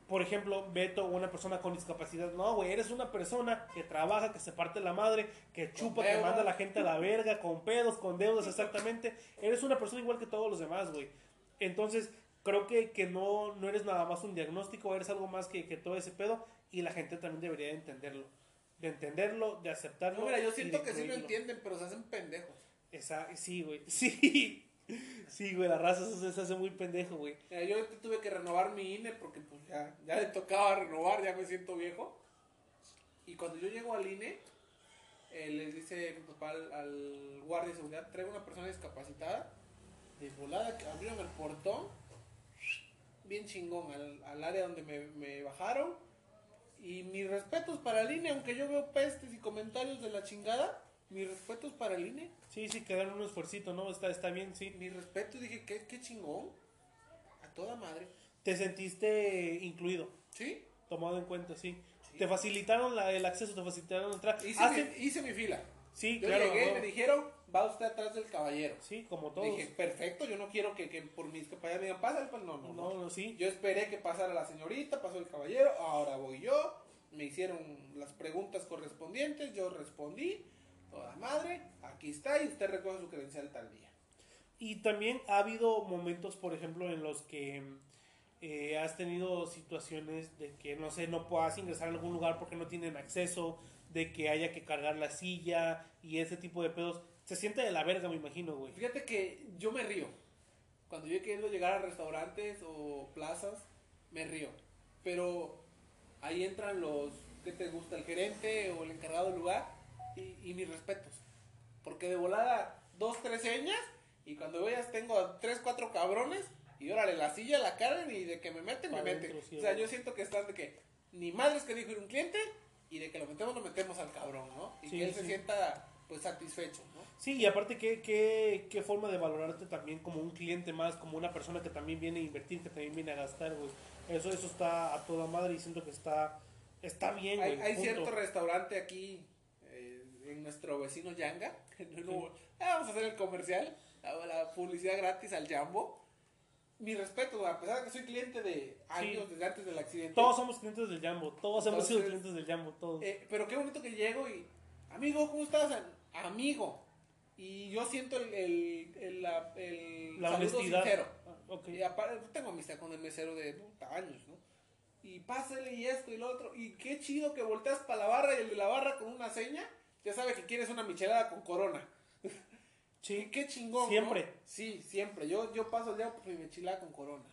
por ejemplo, Beto, una persona con discapacidad. No, güey, eres una persona que trabaja, que se parte la madre, que chupa, que manda a la gente a la verga, con pedos, con deudas, exactamente. Eres una persona igual que todos los demás, güey. Entonces, creo que, que no, no eres nada más un diagnóstico, eres algo más que, que todo ese pedo. Y la gente también debería de entenderlo. De entenderlo, de aceptarlo. No, mira, yo siento que sí lo entienden, pero se hacen pendejos. Esa, sí, güey. Sí. Sí, güey, la raza se, hace muy pendejo, güey. Yo tuve que renovar mi INE porque pues ya, ya le tocaba renovar, ya me siento viejo. Y cuando yo llego al INE, eh, les dice mi papá al, al guardia de seguridad, traigo una persona discapacitada, de volada, que abrieron el portón, bien chingón, al, al área donde me, me bajaron. Y mis respetos para el INE, aunque yo veo pestes y comentarios de la chingada, mis respetos para el INE. Sí, sí, quedaron un esfuercito, ¿no? Está, está bien, sí. Mis respetos, dije, qué, qué chingón. A toda madre. Te sentiste incluido, ¿Sí? tomado en cuenta, sí. Sí. Te facilitaron la- el acceso, te facilitaron entrar. Hice, mi, hice mi fila. Sí, Yo claro. llegué me dijeron, va usted atrás del caballero. Sí, como todos. Dije, perfecto, yo no quiero que, que por mis capacidades me digan, pasa, pues no, no. no, no, sí. Yo esperé que pasara la señorita, pasó el caballero, ahora voy yo. Me hicieron las preguntas correspondientes, yo respondí, toda madre, aquí está y usted recoge su credencial tal día. Y también ha habido momentos, por ejemplo, en los que eh, has tenido situaciones de que, no sé, no puedas ingresar a algún lugar porque no tienen acceso, de que haya que cargar la silla y ese tipo de pedos. Se siente de la verga, me imagino, güey. Fíjate que yo me río. Cuando yo he querido llegar a restaurantes o plazas, me río. Pero ahí entran los que te gusta, el gerente o el encargado del lugar y, y mis respetos. Porque de volada, dos, tres señas y cuando veas tengo a tres, cuatro cabrones y órale, la silla la cargan y de que me meten, me meten. sí, o sea, yo siento que están de que ni madres que dijo ir un cliente y de que lo metemos, lo metemos al cabrón, ¿no? Y Sí, que él se sí. sienta pues satisfecho, ¿no? Sí, y aparte, ¿qué, qué, qué forma de valorarte también como un cliente más, como una persona que también viene a invertir, que también viene a gastar, güey. Eso, eso está a toda madre y siento que está, está bien, güey. Hay, hay cierto restaurante aquí en nuestro vecino Yanga. no- ah, vamos a hacer el comercial, la, la publicidad gratis al Jambo. Mi respeto, a pesar de que soy cliente de años Sí. desde antes del accidente. Todos somos clientes del Jambo, todos hemos sido clientes del Jambo, todos. eh, pero qué bonito que llego y, amigo, ¿cómo estás? Amigo. Y yo siento el, el, el, la- el la saludo honestidad. sincero. Ah, ok. Y aparte, tengo amistad con el mesero de puta, años, ¿no? Y pásale y esto y lo otro. Y qué chido que volteas para la barra y el de la barra con una seña ya sabe que quieres una michelada con corona. Sí. Qué chingón. ¿no? Siempre. Sí, siempre. Yo, yo paso ya por mi michelada con corona.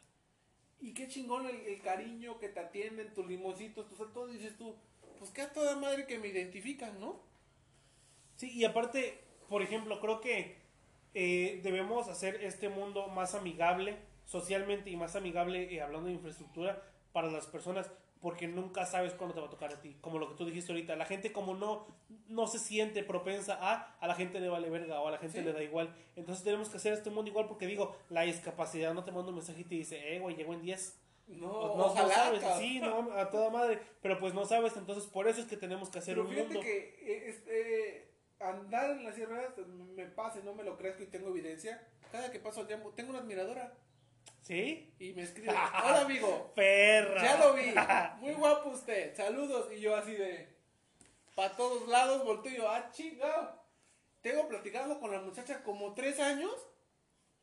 Y qué chingón el, el cariño que te atienden, tus limoncitos, tus todo. Dices tú, pues que a toda madre que me identifican, ¿no? Sí, y aparte, por ejemplo, creo que eh, debemos hacer este mundo más amigable socialmente y más amigable eh, hablando de infraestructura para las personas porque nunca sabes cuándo te va a tocar a ti. Como lo que tú dijiste ahorita, la gente como no, no se siente propensa a, a la gente le vale verga o a la gente Sí. le da igual. Entonces tenemos que hacer este mundo igual porque digo, la discapacidad no te manda un mensaje y te dice, eh, güey, llego en 10. No, No, no ojalá. sabes, cabrón. sí, no, a toda madre, pero pues no sabes, entonces por eso es que tenemos que hacer Pero un fíjate mundo. que eh, este, andar en las sierras me pase, no me lo crezco y tengo evidencia. Cada que paso tiempo, tengo una admiradora ¿Sí? y me escribe, hola amigo, Perra. ya lo vi, muy guapo usted, saludos. Y yo así de, para todos lados, volteo y yo, ah, chingado. Tengo platicando con la muchacha como tres años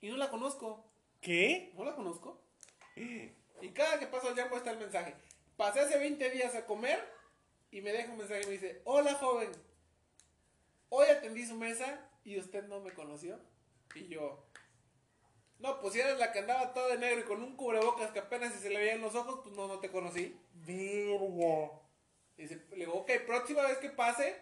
y no la conozco. ¿Qué? No la conozco. Y cada que paso el Jambo está el mensaje. Pasé hace 20 días a comer y me deja un mensaje y me dice, hola joven, hoy atendí su mesa y usted no me conoció. Y yo, no, pues si eres la que andaba toda de negro y con un cubrebocas que apenas si se le veían los ojos, pues no, no te conocí. Verga. Y dice, le digo, ok, próxima vez que pase,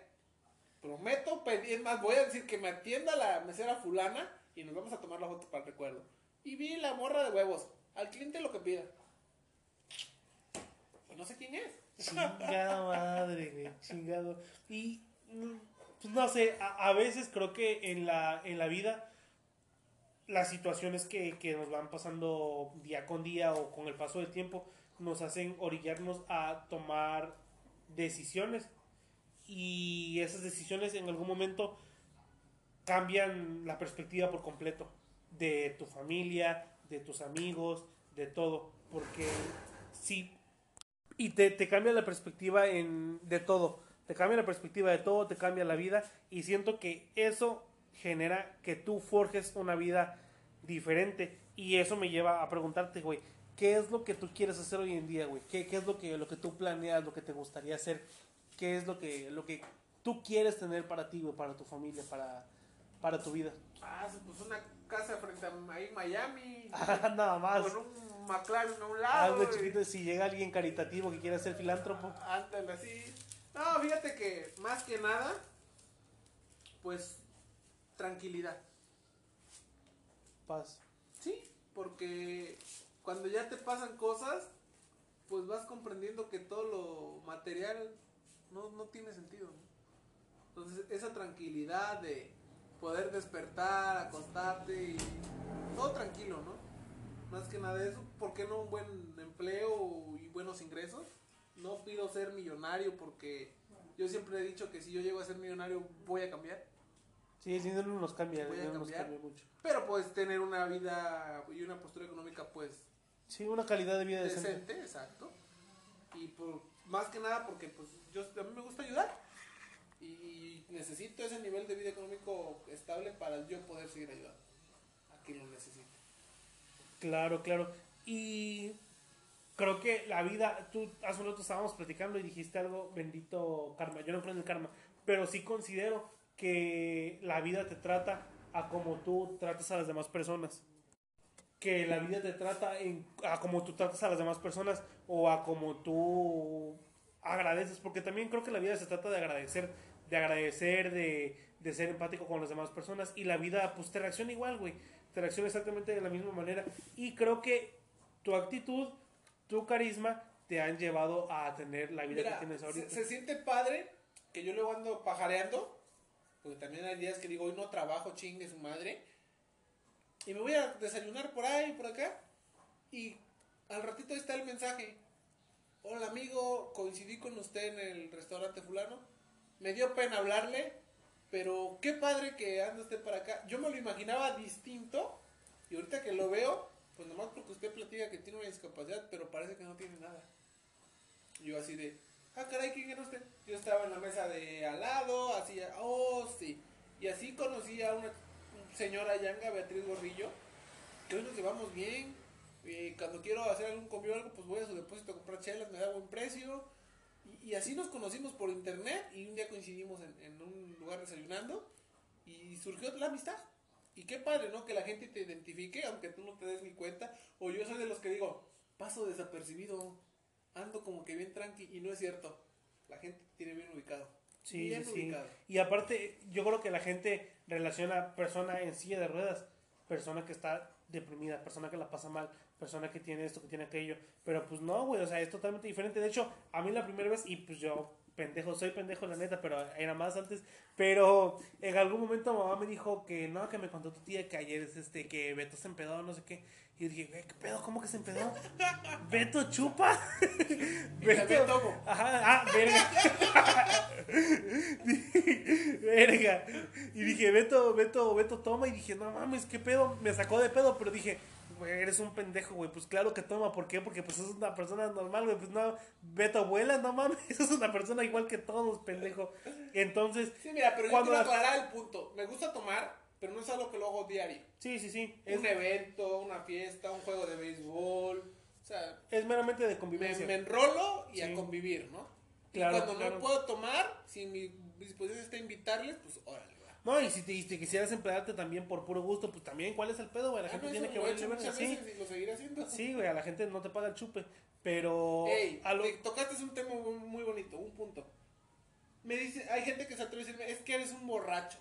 prometo pedir más, voy a decir que me atienda la mesera fulana y nos vamos a tomar la foto para el recuerdo. Y vi la morra de huevos, al cliente lo que pida. Y no sé quién es. Chingada madre, güey. Chingado. Y, mm, pues no sé, a, a veces creo que en la, en la vida las situaciones que, que nos van pasando día con día o con el paso del tiempo nos hacen orillarnos a tomar decisiones. Y esas decisiones en algún momento cambian la perspectiva por completo de tu familia, de tus amigos, de todo, porque sí, y te, te cambia la perspectiva en, de todo, te cambia la perspectiva de todo, te cambia la vida y siento que eso genera que tú forjes una vida diferente y eso me lleva a preguntarte, güey, ¿qué es lo que tú quieres hacer hoy en día, güey? ¿Qué, qué es lo que, lo que tú planeas, lo que te gustaría hacer? ¿Qué es lo que, lo que tú quieres tener para ti, güey, para tu familia, para, para tu vida? Ah, pues una casa frente a ahí Miami. Nada más. Con un McLaren a un lado. Algo chiquito, si llega alguien caritativo que quiera ser filántropo. Ándale, así. No, fíjate que más que nada, pues tranquilidad. Paz. Sí, porque cuando ya te pasan cosas, pues vas comprendiendo que todo lo material no, no tiene sentido. ¿no? Entonces, esa tranquilidad de poder despertar, acostarte y todo tranquilo, ¿no? Más que nada eso, ¿por qué no un buen empleo y buenos ingresos? No pido ser millonario porque yo siempre he dicho que si yo llego a ser millonario voy a cambiar. Sí, el dinero no nos cambia, dinero nos cambia mucho. Pero pues tener una vida y una postura económica pues Sí, una calidad de vida decente. decente, exacto. Y por, más que nada porque pues yo a mí me gusta ayudar y necesito ese nivel de vida económico estable para yo poder seguir ayudando a quien lo necesite. Claro, claro. Y creo que la vida, tú hace un rato estábamos platicando y dijiste algo, bendito karma. Yo no creo en el karma, pero sí considero que la vida te trata a como tú tratas a las demás personas. Que la vida te trata en, a como tú tratas a las demás personas o a como tú agradeces, porque también creo que la vida se trata de agradecer, de agradecer, de, de ser empático con las demás personas y la vida pues te reacciona igual, güey, te reacciona exactamente de la misma manera y creo que tu actitud, tu carisma te han llevado a tener la vida Mira, que tienes ahorita. se, se siente padre que yo luego ando pajareando, porque también hay días que digo, hoy no trabajo, chingue su madre, y me voy a desayunar por ahí, por acá, y al ratito está el mensaje. Hola amigo, coincidí con usted en el restaurante fulano, me dio pena hablarle, pero qué padre que anda usted para acá. Yo me lo imaginaba distinto, y ahorita que lo veo, pues nomás porque usted platica que tiene una discapacidad, pero parece que no tiene nada. Yo así de, ah, caray, ¿quién era usted? Yo estaba en la mesa de al lado, así, oh, sí. Y así conocí a una señora Yanga, Beatriz Gordillo, que hoy nos llevamos bien. Y cuando quiero hacer algún comida o algo, pues voy a su depósito a comprar chelas, me da buen precio. Y, y así nos conocimos por internet y un día coincidimos en, en un lugar desayunando y surgió la amistad. Y qué padre, ¿no? Que la gente te identifique, aunque tú no te des ni cuenta. O yo soy de los que digo, paso desapercibido, ando como que bien tranqui, y no es cierto. La gente te tiene bien ubicado. Sí, bien sí. Y aparte, yo creo que la gente relaciona persona en silla de ruedas, persona que está deprimida, persona que la pasa mal, persona que tiene esto, que tiene aquello. Pero pues no, güey, o sea, es totalmente diferente. De hecho, a mí la primera vez, y pues yo, pendejo, soy pendejo la neta, pero era más antes. Pero en algún momento mamá me dijo que no, que me contó tu tía que ayer es este, que Beto se empedó, no sé qué. Y yo dije, ¿qué pedo? ¿Cómo que se empedó? Beto chupa. Tomo. Ajá, ah, verga. verga. Y dije, Beto, Beto, Beto toma. Y dije, no mames, qué pedo. Me sacó de pedo, pero dije, eres un pendejo, güey. Pues claro que toma. ¿Por qué? Porque pues es una persona normal, güey. Pues no, ve tu abuela, no mames. Es una persona igual que todos, pendejo. Entonces, Sí, mira, pero yo Cuando quiero la- aclarar el punto. Me gusta tomar, pero no es algo que lo hago diario. sí, sí, sí. Es, Un evento, una fiesta, un juego de béisbol. O sea, es meramente de convivencia. me enrolo y Sí. a convivir, ¿no? Claro, y cuando claro. no puedo tomar, si mi disposición está a invitarles, pues órale. No, y si te, y si te quisieras emplearte también por puro gusto, pues también, ¿cuál es el pedo, güey? La Ah, gente no, tiene que valer verga, sí. veces y lo seguiré haciendo. Sí, güey, a la gente no te paga el chupe. Pero. Ey, a lo- tocaste un tema muy, bonito, un punto. Me dice, hay gente que se atreve a decirme, es que eres un borracho.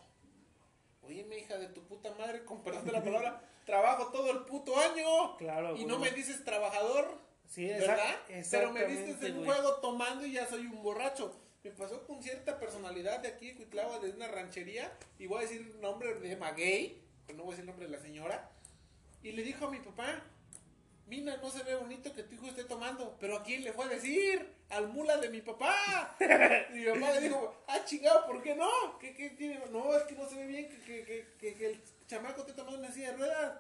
Oye, mi hija de tu puta madre, con perdón de la palabra, trabajo todo el puto año. Claro, Y no me dices trabajador, Sí, ¿verdad? Pero me exactamente, en juego tomando y ya soy un borracho. Me pasó con cierta personalidad de aquí, de Cuitlava, de una ranchería, y voy a decir nombre de Maguey, pero no voy a decir el nombre de la señora. Y le dijo a mi papá, Mina, no se ve bonito que tu hijo esté tomando, pero ¿a quién le fue a decir? Al mula de mi papá. y mi papá le dijo, ah, chingado, ¿por qué no? ¿Qué, qué tiene? No, es que no se ve bien que, que, que, que, el chamaco esté tomando una silla de ruedas.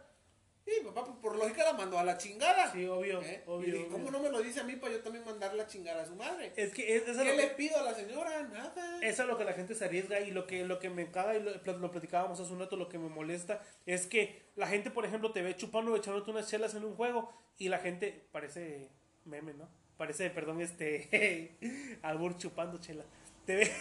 Y mi papá, pues, por lógica, la mandó a la chingada. Sí, obvio, ¿Eh? obvio. Y ¿cómo no me lo dice a mí para yo también mandar la chingada a su madre? Es que es, es a ¿Qué lo le que- pido a la señora? Nada. es a lo que la gente se arriesga y lo que, lo que me caga y lo, lo platicábamos hace un rato, lo que me molesta es que la gente, por ejemplo, te ve chupando o echándote unas chelas en un juego y la gente parece meme, ¿no? Parece, perdón, este, albur chupando chela. Te ve,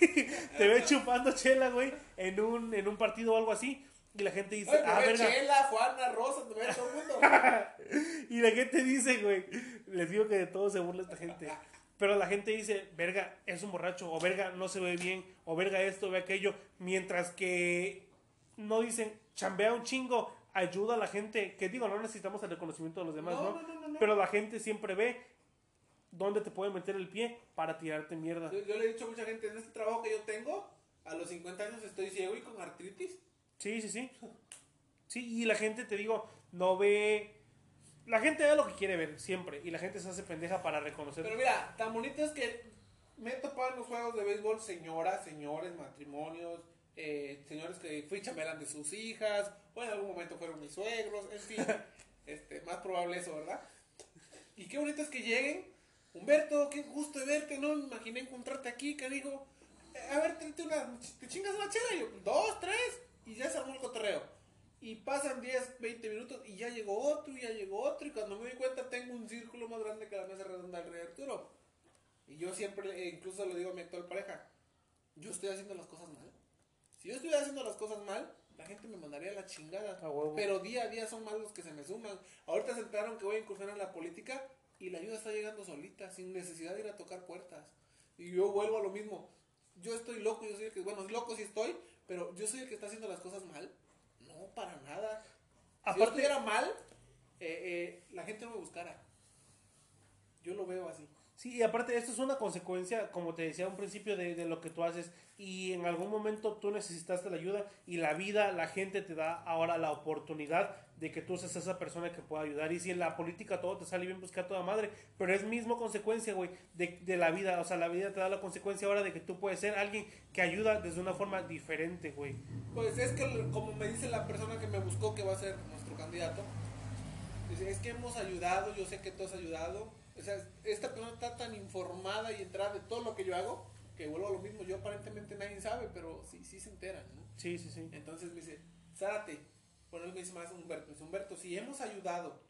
te ve chupando chela, güey, en un, en un partido o algo así y la gente dice, Oye, ah, verga. Chela, Juana, Rosa, ve todo el mundo. Y la gente dice, güey, les digo que de todo se burla esta gente. Pero la gente dice, verga, es un borracho, o verga, no se ve bien, o verga esto, ve aquello. Mientras que no dicen, chambea un chingo, ayuda a la gente. Que digo, no necesitamos el reconocimiento de los demás, No, ¿no? no, no, no, no. Pero la gente siempre ve dónde te puede meter el pie para tirarte mierda. Yo, yo le he dicho a mucha gente, en este trabajo que yo tengo, a los 50 años estoy ciego y con artritis. Sí, sí, sí. Sí, y la gente, te digo, no ve... La gente ve lo que quiere ver, siempre. Y la gente se hace pendeja para reconocer. Pero mira, tan bonito es que me he topado en los juegos de béisbol señoras, señores, matrimonios, eh, señores que fui chambelán de sus hijas, o en algún momento fueron mis suegros, en fin, este, más probable eso, ¿verdad? Y qué bonito es que lleguen. Humberto, qué gusto de verte, no me imaginé encontrarte aquí, canijo. Eh, A ver, tráete una, te chingas una chela, y yo, dos, tres, y ya se armó el cotorreo. Y pasan 10, 20 minutos y ya llegó otro, y ya llegó otro, y cuando me doy cuenta tengo un círculo más grande que la mesa redonda del Rey Arturo. Y yo siempre, eh, incluso le digo a mi actual pareja, yo estoy haciendo las cosas mal. Si yo estuviera haciendo las cosas mal, la gente me mandaría la chingada. Pero día a día son más los que se me suman. Ahorita se enteraron que voy a incursionar en la política y la ayuda está llegando solita, sin necesidad de ir a tocar puertas. Y yo vuelvo a lo mismo. Yo estoy loco, yo soy el que, bueno, loco sí estoy, pero yo soy el que está haciendo las cosas mal. No, para nada. Si yo Aparte- estuviera mal, eh, eh, la gente no me buscara. Yo lo veo así. Sí, y aparte esto es una consecuencia, como te decía un principio, de, de lo que tú haces. Y en algún momento tú necesitaste la ayuda y la vida, la gente te da ahora la oportunidad de que tú seas esa persona que pueda ayudar. Y si en la política todo te sale bien, pues a toda madre. Pero es mismo consecuencia, güey, de, de la vida. O sea, la vida te da la consecuencia ahora de que tú puedes ser alguien que ayuda desde una forma diferente, güey. Pues es que, como me dice la persona que me buscó, que va a ser nuestro candidato, es que hemos ayudado, yo sé que tú has ayudado. O sea, esta persona está tan informada y enterada de todo lo que yo hago, que vuelvo a lo mismo. Yo aparentemente nadie sabe, pero sí, sí se enteran, ¿no? Sí, sí, sí. Entonces me dice, Zárate, bueno, él me dice más Humberto, me dice, Humberto, si hemos ayudado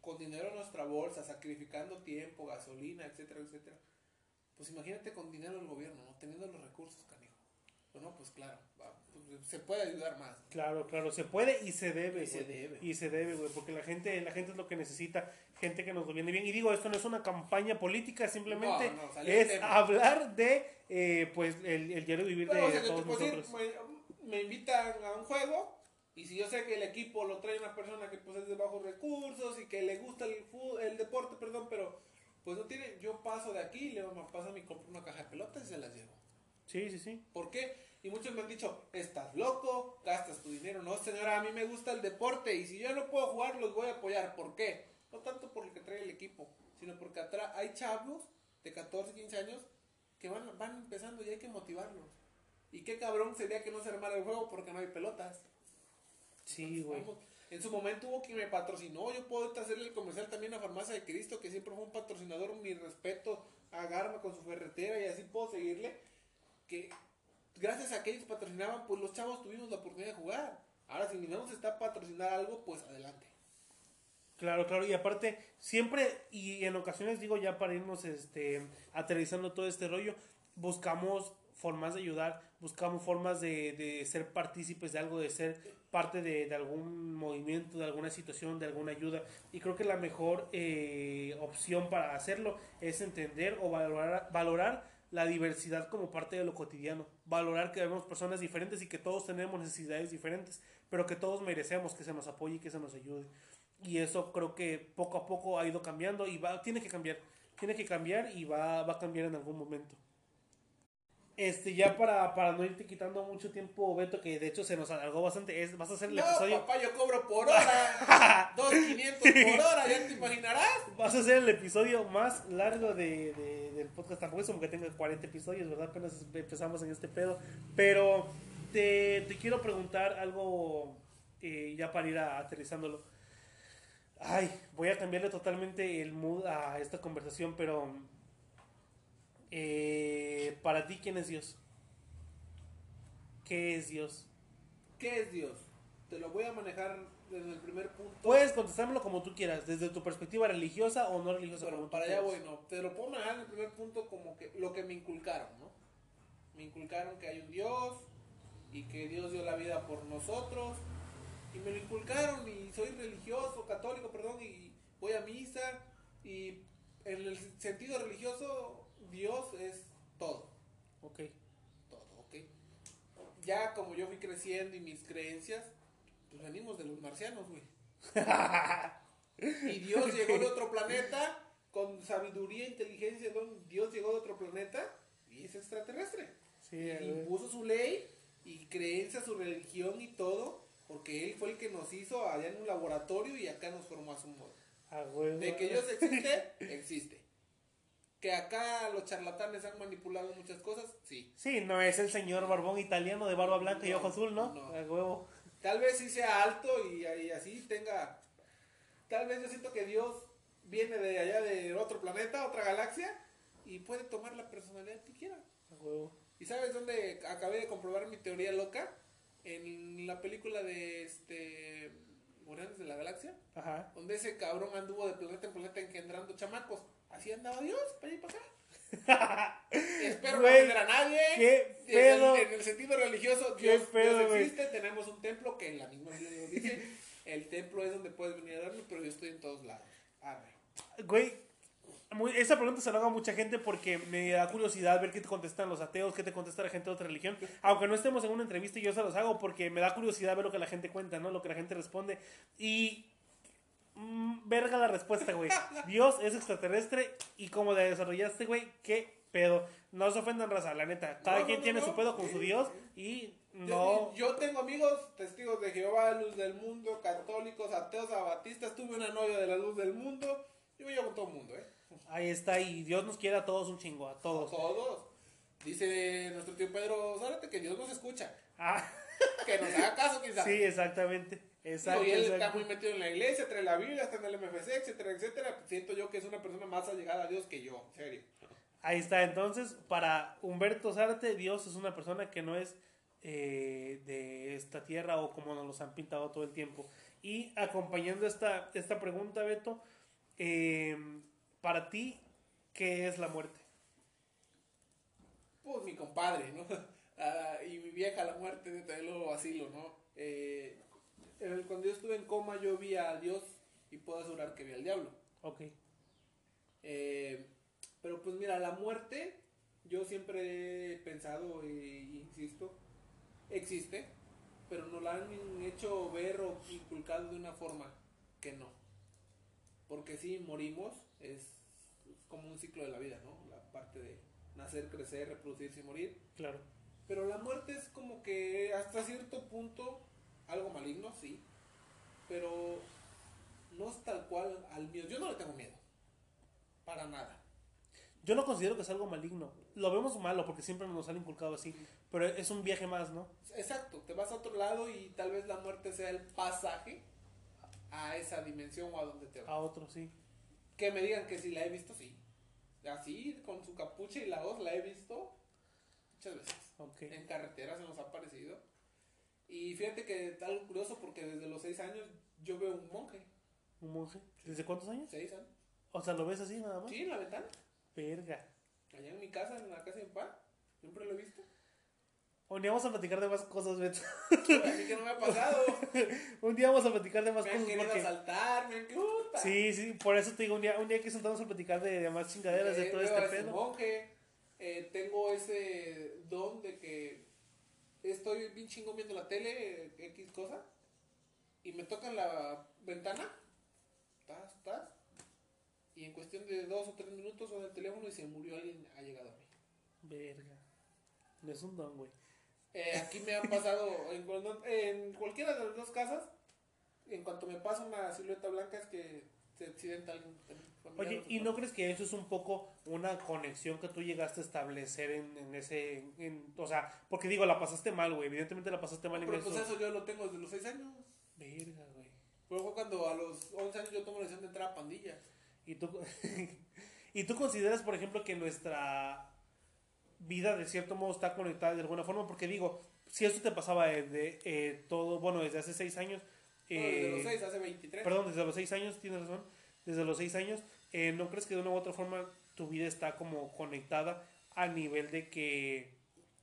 con dinero en nuestra bolsa, sacrificando tiempo, gasolina, etcétera, etcétera, pues imagínate con dinero del gobierno, ¿no? Teniendo los recursos, canijo. Bueno, pues claro, va, se puede ayudar más. Claro, claro, se puede y se debe, Y se güey. debe. Y se debe, güey, porque la gente, la gente es lo que necesita, gente que nos viene bien. Y digo, esto no es una campaña política, simplemente No, no, es hablar de, eh, pues, el, el diario vivir Pero, de o sea, que todos nosotros. me, me invitan a un juego y si yo sé que el equipo lo trae una persona que pues es de bajos recursos y que le gusta el fútbol, el deporte, perdón, pero pues no tiene, yo paso de aquí, le paso a mi compro una caja de pelotas y se las llevo. Sí, sí, sí. ¿Por qué? Y muchos me han dicho, estás loco, gastas tu dinero. No, señora, a mí me gusta el deporte y si yo no puedo jugar, los voy a apoyar. ¿Por qué? No tanto por lo que trae el equipo, sino porque atrás hay chavos de 14, 15 años que van, van empezando y hay que motivarlos. Y qué cabrón sería que no se armara el juego porque no hay pelotas. Sí, güey. En su momento hubo quien me patrocinó. Yo puedo hacerle el comercial también a Farmacia de Cristo, que siempre fue un patrocinador. Mi respeto a Garma con su ferretera y así puedo seguirle. Que gracias a que ellos patrocinaban, pues los chavos tuvimos la oportunidad de jugar. Ahora, si ni está patrocinar algo, pues adelante. Claro, claro, y aparte, siempre, y en ocasiones digo ya para irnos este, aterrizando todo este rollo, buscamos formas de ayudar, buscamos formas de, de ser partícipes de algo, de ser parte de, de, algún movimiento, de alguna situación, de alguna ayuda. Y creo que la mejor eh, opción para hacerlo es entender o valorar, valorar la diversidad como parte de lo cotidiano. Valorar que vemos personas diferentes y que todos tenemos necesidades diferentes, pero que todos merecemos que se nos apoye y que se nos ayude. Y eso creo que poco a poco ha ido cambiando y va, tiene que cambiar. Tiene que cambiar y va, va a cambiar en algún momento. Este, ya para, para no irte quitando mucho tiempo, Beto, que de hecho se nos alargó bastante, es, vas a hacer el no, episodio. papá, yo cobro por hora. 2.500 por hora, ya te imaginarás. Vas a hacer el episodio más largo de, de, del podcast. Tampoco es como que tenga 40 episodios, ¿verdad? Apenas empezamos en este pedo. Pero te, te quiero preguntar algo eh, ya para ir a, aterrizándolo. Ay, voy a cambiarle totalmente el mood a esta conversación, pero eh, para ti, ¿quién es Dios? ¿Qué es Dios? ¿Qué es Dios? Te lo voy a manejar desde el primer punto. Puedes contestármelo como tú quieras, desde tu perspectiva religiosa o no religiosa. Para allá voy, no. Te lo puedo manejar en el primer punto como que lo que me inculcaron, ¿no? Me inculcaron que hay un Dios y que Dios dio la vida por nosotros y me lo inculcaron y soy religioso, católico, perdón, y voy a misa y en el sentido religioso Dios es todo. Ok. Todo, ok. Ya como yo fui creciendo y mis creencias, pues venimos de los marcianos, güey. y Dios llegó de otro planeta con sabiduría, inteligencia, Dios llegó de otro planeta y es extraterrestre. Sí, y impuso su ley y creencia, su religión y todo porque él fue el que nos hizo allá en un laboratorio y acá nos formó a su modo. Ah, bueno. De que Dios existe, existe. Que acá los charlatanes han manipulado muchas cosas, sí. Sí, no es el señor barbón italiano de barba blanca y ojo azul, ¿no? no. A huevo. Tal vez sí sea alto y, y así tenga. Tal vez yo siento que Dios viene de allá de otro planeta, otra galaxia, y puede tomar la personalidad que quiera. ¿Y sabes dónde acabé de comprobar mi teoría loca? en la película de este Guardianes de la Galaxia, Ajá. donde ese cabrón anduvo de planeta en planeta engendrando chamacos. Así andaba Dios, para allá y para acá. Espero no ofender a nadie. qué En pedo. el, en el sentido religioso, Dios, pedo, Dios existe. Tenemos un templo que en la misma Biblia nos dice: el templo es donde puedes venir a darme, pero yo estoy en todos lados. Arre. Güey, muy- esa pregunta se la hago a mucha gente porque me da curiosidad ver qué te contestan los ateos, qué te contesta la gente de otra religión. Aunque no estemos en una entrevista, yo se los hago porque me da curiosidad ver lo que la gente cuenta, ¿no? Lo que la gente responde. Y. mm, verga la respuesta, güey. Dios es extraterrestre y como la desarrollaste, güey, qué pedo. No se ofendan, raza, la neta. Cada No, quien no, tiene no, su pedo con su Dios y no. yo tengo amigos, testigos de Jehová, luz del mundo, católicos, ateos, abatistas. Tuve una novia de la luz del mundo. Yo me llevo con todo el mundo, ¿eh? Ahí está, y Dios nos quiere a todos un chingo, a todos. Todos. Dice nuestro tío Pedro Zárate que Dios nos escucha. Ah, Que nos haga caso, quizás. sí, exactamente. Exacto, y él está muy metido en la iglesia, trae la Biblia, está en el MFC, etcétera, etcétera. Siento yo que es una persona más allegada a Dios que yo, en serio. Ahí está, entonces, para Humberto Zárate, Dios es una persona que no es eh, de esta tierra o como nos los han pintado todo el tiempo. Y acompañando esta, esta pregunta, Beto, eh, para ti, ¿qué es la muerte? Pues mi compadre, ¿no? Ah, y mi vieja, la muerte, también lo vacilo, ¿no? Eh, cuando yo estuve en coma, yo vi a Dios y puedo asegurar que vi al diablo. Ok, Eh, pero pues mira, la muerte, yo siempre he pensado e insisto, existe, pero nos la han hecho ver o inculcado de una forma que no. Porque si morimos, es como un ciclo de la vida, ¿no? La parte de nacer, crecer, reproducirse y morir. claro. Pero la muerte es como que hasta cierto punto algo maligno, sí. Pero no es tal cual al mío. Yo no le tengo miedo. Para nada. Yo no considero que es algo maligno. Lo vemos malo porque siempre nos han inculcado así. Pero es un viaje más, ¿no? Exacto, te vas a otro lado y tal vez la muerte sea el pasaje a esa dimensión o a donde te va. A otro, sí. Que me digan que si la he visto, sí. Así, con su capucha y la voz, la he visto muchas veces. En carreteras se nos ha aparecido. Y fíjate que algo curioso porque desde los seis años yo veo un monje. ¿Un monje? ¿Desde cuántos años? Seis años. O sea, ¿lo ves así nada más? Sí, en la ventana. Verga. Allá en mi casa, en la casa de mi papá. Siempre lo he visto. Un día vamos a platicar de más cosas, Beto. Así que no me ha pasado. un día vamos a platicar de más me han cosas querido porque... asaltar, me han querido... Sí, sí, por eso te digo, un día, un día que sentamos a platicar de, de más chingaderas, de Eh, todo este pedo. monje. Eh, tengo ese don de que estoy bien chingón viendo la tele, X cosa, y me tocan la ventana, tas, tas, y en cuestión de dos o tres minutos suena el teléfono y se murió alguien, ha llegado a mí. Verga. No es un don, güey. Eh, aquí me han pasado, en cualquiera de las dos casas, en cuanto me pasa una silueta blanca es que se accidenta alguien. Oye, ¿y no crees que eso es un poco una conexión que tú llegaste a establecer en, en ese... en- o sea, porque digo, la pasaste mal, güey. Evidentemente la pasaste mal en Pero eso. pues eso yo lo tengo desde los 6 años. Verga, güey. Fue cuando a los 11 años yo tomo la decisión de entrar a pandillas. ¿Y tú, ¿Y tú consideras, por ejemplo, que nuestra vida de cierto modo está conectada de alguna forma? Porque digo, si esto te pasaba desde eh, todo, bueno, desde hace seis años... No, desde los eh, 6, hace 23. Perdón, desde los seis años, tienes razón. Desde los seis años, eh, ¿no crees que de una u otra forma tu vida está como conectada a nivel de que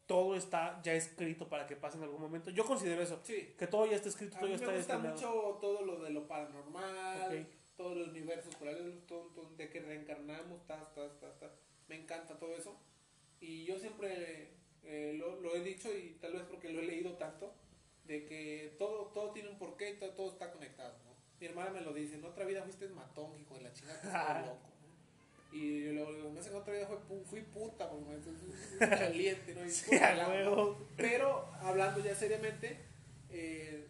todo está ya escrito para que pase en algún momento? Yo considero eso, Sí. que todo ya está escrito, A todo mí ya me está gusta destinado. mucho todo lo de lo paranormal, Ok. todos los universos paralelos, todo, todo de que reencarnamos, tas, tas, tas. Me encanta todo eso. Y yo siempre eh, lo, lo he dicho y tal vez porque lo he leído tanto, de que todo, todo tiene un porqué y todo, todo está conectado. ¿no? Mi hermana me lo dice, en otra vida fuiste matón, hijo de la chingada, loco. Y yo luego le digo, no sé, en otra vida fue fui puta, me fui caliente, ¿no? Y Sí, pero hablando ya seriamente, eh,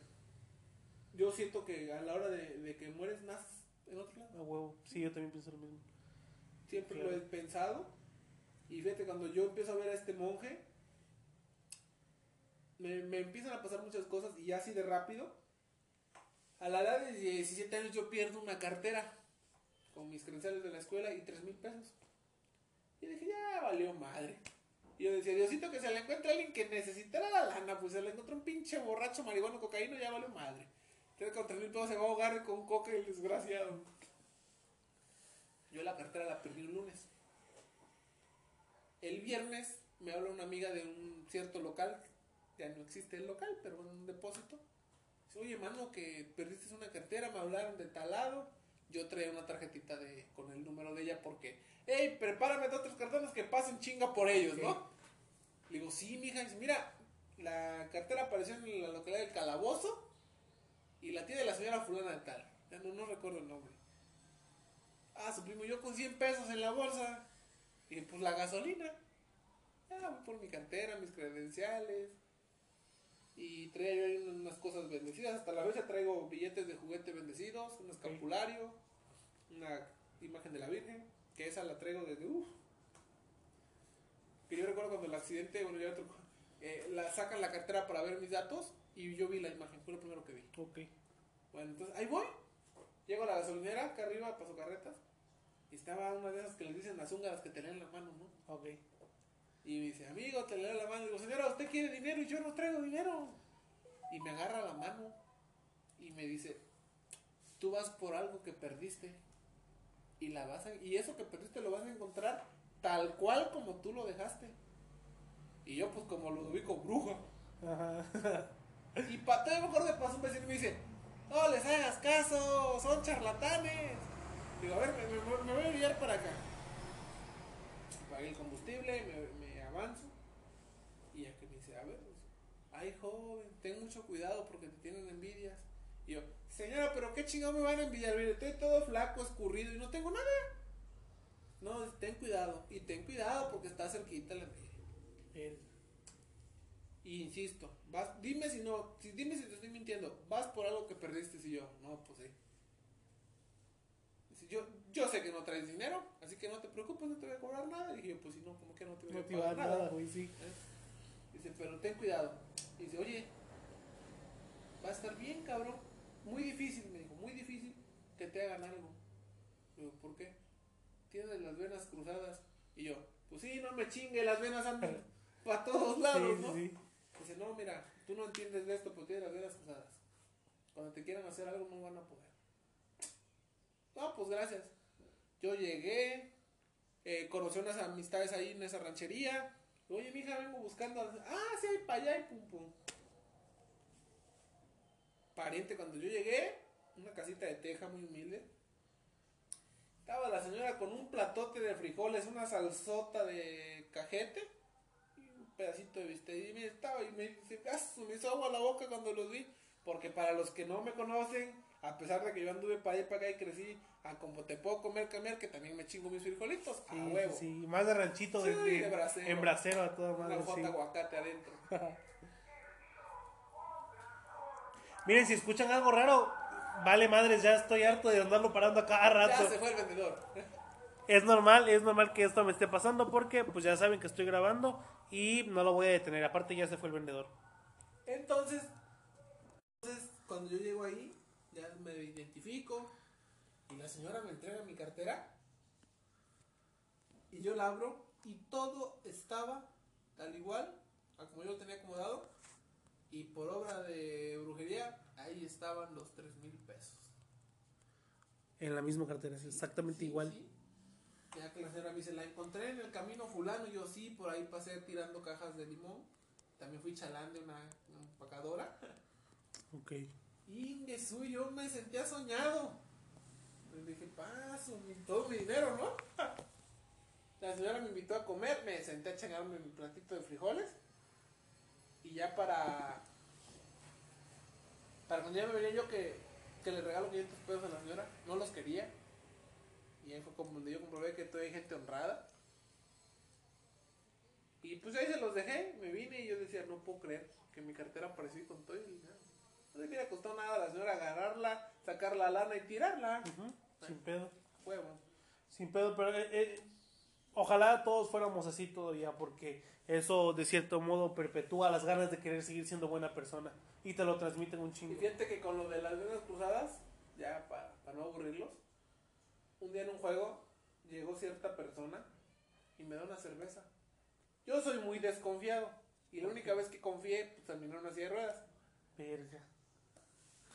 yo siento que a la hora de, de que mueres naces en otro lado. A huevo. Sí, yo también pienso lo mismo. Siempre Claro. lo he pensado. Y fíjate, cuando yo empiezo a ver a este monje, me, me empiezan a pasar muchas cosas y ya así de rápido. A la edad de 17 años yo pierdo una cartera con mis credenciales de la escuela y 3 mil pesos. Y dije, ya valió madre. Y yo decía, Diosito, que se le encuentre alguien que necesitara la lana, pues se le encontró un pinche borracho, marihuano, cocaína, ya valió madre. Entonces con 3 mil pesos se va a ahogar con coca el desgraciado. Yo la cartera la perdí un lunes. El viernes me habla una amiga de un cierto local, ya no existe el local, pero en un depósito. Oye, mano, que perdiste una cartera, me hablaron de tal lado. Yo traía una tarjetita de, con el número de ella porque, hey, prepárame de otros cartones que pasen chinga por ellos. ¿no? Le digo, sí, mija. Dice, mira, la cartera apareció en la localidad del Calabozo y la tiene la señora fulana de tal. Ya no, no recuerdo el nombre. Ah, su primo, yo con 100 pesos en la bolsa. Y pues la gasolina. Ah, voy por mi cartera, mis credenciales. Y traía yo ahí unas cosas bendecidas. Hasta la fecha traigo billetes de juguete bendecidos, un escapulario, una imagen de la Virgen. Que esa la traigo desde uff. Que yo recuerdo cuando el accidente, bueno, ya otro, eh, la sacan la cartera para ver mis datos. Y yo vi la imagen, fue lo primero que vi. Ok. Bueno, entonces ahí voy. Llego a la gasolinera, acá arriba, paso carretas. Y estaba una de esas que les dicen las húngaras que te leen la mano, ¿no? Ok. Y me dice, amigo, te leen la mano. Y digo, señora, usted quiere dinero y yo no traigo dinero. Y me agarra la mano y me dice, tú vas por algo que perdiste. Y, la vas a- y eso que perdiste lo vas a encontrar tal cual como tú lo dejaste. Y yo, pues como lo ubico, bruja. Ajá. Y pa, todavía mejor me pasó un vecino y me dice, no les hagas caso, son charlatanes. Digo, a ver, me, me- me voy a guiar para acá. Pagué el combustible, me, Y ya que me dice, a ver, pues, ay joven, ten mucho cuidado porque te tienen envidias. Y yo, señora, pero qué chingado me van a envidiar, mire, estoy todo flaco, escurrido y no tengo nada. No, ten cuidado, y ten cuidado porque está cerquita la envidia. El- Y insisto, vas, dime si no, si, dime si te estoy mintiendo, vas por algo que perdiste si yo, no, pues sí. Yo, yo sé que no traes dinero, así que no te preocupes, no te voy a cobrar nada. Y dije yo, pues si no, como que no te voy No a te iba a dar nada. nada, güey, sí. ¿Eh? Dice, pero ten cuidado. Y dice, oye, va a estar bien, cabrón. muy difícil, me dijo, muy difícil que te hagan algo. Digo, ¿por qué? Tienes las venas cruzadas. Y yo, pues sí, no me chingue, las venas andan para todos lados, Sí, ¿no? sí. Dice, no, mira, tú no entiendes de esto, pero tienes las venas cruzadas. Cuando te quieran hacer algo no van a poder. No, pues gracias. Yo llegué, eh, conocí unas amistades ahí en esa ranchería. Oye, mija, vengo buscando. Ah, sí, hay para allá y pum pum. Pariente, cuando yo llegué, una casita de teja muy humilde. Estaba la señora con un platote de frijoles, una salsota de cajete y un pedacito de bistec. Y me estaba y me, me hizo agua la boca cuando los vi. Porque para los que no me conocen, a pesar de que yo anduve para allá y para acá y crecí, a como te puedo comer, comer, que también me chingo mis frijolitos, a Sí, huevo. sí, más de ranchito, Sí, de- de bracero. en bracero a toda Una madre. jota sí. aguacate adentro. Miren, si escuchan algo raro, vale madres, ya estoy harto de andarlo parando a cada rato. Ya se fue el vendedor. Es normal, es normal que esto me esté pasando porque pues ya saben que estoy grabando y no lo voy a detener. Aparte ya se fue el vendedor. Entonces, entonces, cuando yo llego ahí, ya me identifico y la señora me entrega mi cartera y yo la abro y todo estaba tal igual a como yo lo tenía acomodado y por obra de brujería ahí estaban los tres mil pesos. En la misma cartera, exactamente Sí, igual. sí. Ya que la señora me dice, la encontré en el camino fulano, yo sí, por ahí pasé tirando cajas de limón. También fui chalán de una, una empacadora. Ok. Jesús, yo me sentía soñado. Le dije, paso, todo mi dinero, ¿no? La señora me invitó a comer, me senté a chingarme mi platito de frijoles. Y ya para. Para cuando ya me venía yo que, que le regalo 500 pesos a la señora, no los quería. Y ahí fue como donde yo comprobé que todavía hay gente honrada. Y pues ahí se los dejé, me vine y yo decía, no puedo creer que mi cartera apareció con todo y nada. No le hubiera costado nada a la señora agarrarla, sacar la lana y tirarla. Sin pedo. Huevo. Sin pedo, pero eh, eh, ojalá todos fuéramos así todavía porque eso de cierto modo perpetúa las ganas de querer seguir siendo buena persona y te lo transmiten un Y chingo. fíjate que con lo de las venas cruzadas, ya para, para no aburrirlos, un día en un juego llegó cierta persona y me da una cerveza. Yo soy muy desconfiado y la única vez que confié, pues terminó en una silla de ruedas. Verga.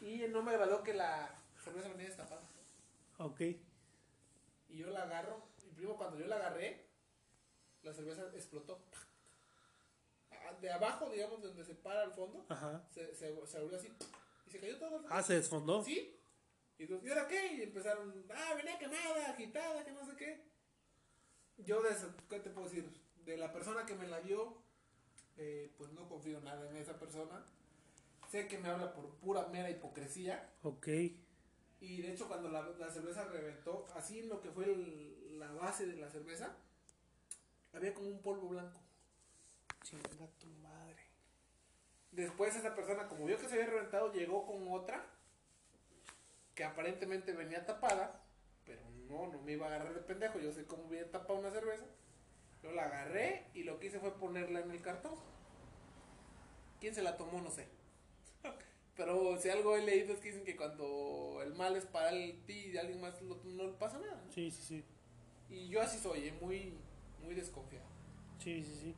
Y no me agradó que la cerveza venía destapada. Ok. Y yo la agarro, y primo cuando yo la agarré, la cerveza explotó. De abajo, digamos, de donde se para al fondo, Ajá. se, se, se abrió así y se cayó todo. Ah, se desfondó. ¿Sí? Y entonces, ¿y ahora qué? Y empezaron, ah, venía quemada, agitada, que no sé qué. Yo, de esa- ¿qué te puedo decir? De la persona que me la dio, eh, pues no confío nada en esa persona. Sé que me habla por pura mera hipocresía. Ok. Y de hecho, cuando la, la cerveza reventó, así en lo que fue el- la base de la cerveza, había como un polvo blanco. Chinga tu madre. Después esa persona, como vio que se había reventado, llegó con otra que aparentemente venía tapada, pero no, no me iba a agarrar de pendejo, yo sé cómo viene tapada una cerveza. Yo la agarré y lo que hice fue ponerla en el cartón. ¿Quién se la tomó? No sé. Pero si algo he leído es que dicen que cuando el mal es para el ti y alguien más lo- no le pasa nada. ¿no? Sí, sí, sí. Y yo así soy, eh, muy, muy desconfiado. Sí, sí, sí.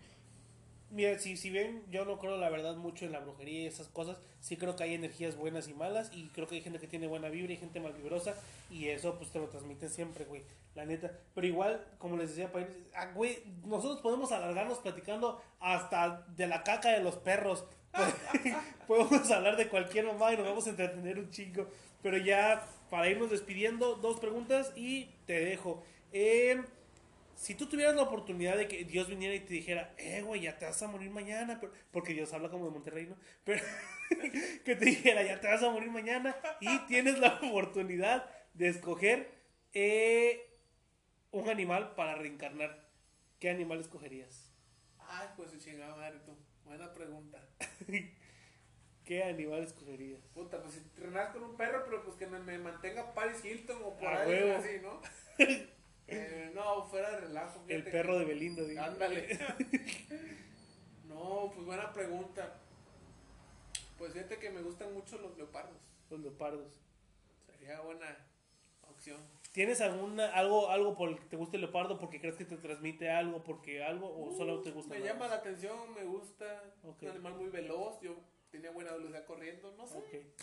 Mira, si, si bien yo no creo la verdad mucho en la brujería y esas cosas, sí creo que hay energías buenas y malas y creo que hay gente que tiene buena vibra y gente malvibrosa y eso pues te lo transmiten siempre, güey, la neta. Pero igual, como les decía, ah, güey, nosotros podemos alargarnos platicando hasta de la caca de los perros. podemos hablar de cualquier mamá y nos vamos a entretener un chingo. Pero ya, para irnos despidiendo, dos preguntas y te dejo. Eh, si tú tuvieras la oportunidad de que Dios viniera y te dijera, eh, güey, ya te vas a morir mañana, porque Dios habla como de Monterrey, ¿no? Pero que te dijera, ya te vas a morir mañana y tienes la oportunidad de escoger eh, un animal para reencarnar, ¿qué animal escogerías? Ay, pues chingada madre tú. Buena pregunta. ¿Qué animal escogerías? Puta, pues si renazco con un perro, pero pues que me, me mantenga Paris Hilton o por A ahí huevo. así, ¿no? Eh, no, fuera de relajo. El perro que- de Belinda, digo. Ándale. no, pues buena pregunta. Pues fíjate que me gustan mucho los leopardos. Los leopardos. Sería buena opción. ¿Tienes alguna, algo, algo por el que te guste el leopardo porque crees que te transmite algo, porque algo, o solo te gusta? Me nada llama la atención, me gusta. Un animal muy veloz. Yo tenía buena velocidad corriendo, no sé.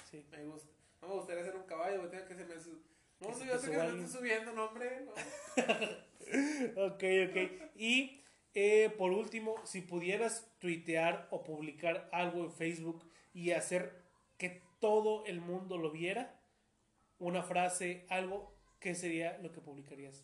Sí. Me gusta. No me gustaría ser un caballo, me tenga que se me su- No, no, yo sé que me estoy subiendo, no, hombre. No. Ok, ok. Y eh, por último, si pudieras tuitear o publicar algo en Facebook y hacer que todo el mundo lo viera, una frase, algo, ¿qué sería lo que publicarías?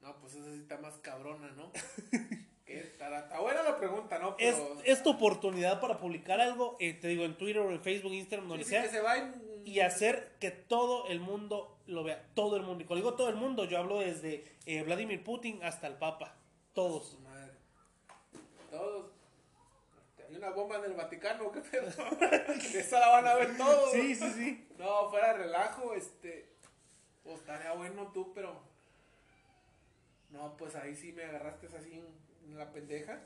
No, pues esa sí está más cabrona, ¿no? está, buena la pregunta, ¿no? Es, Pero. es tu oportunidad para publicar algo, eh, te digo, en Twitter o en Facebook, Instagram, donde sí, sí, sea, que se va y- y hacer que todo el mundo lo vea. Todo el mundo. Y cuando digo todo el mundo, yo hablo desde eh, Vladimir Putin hasta el Papa. Todos. Madre. Todos. Hay una bomba en el Vaticano, ¿qué pedo? Esa la van a ver todos. Sí, sí, sí. No, fuera de relajo, este. Pues estaría bueno tú, pero. No, pues ahí sí me agarraste así en, en la pendeja.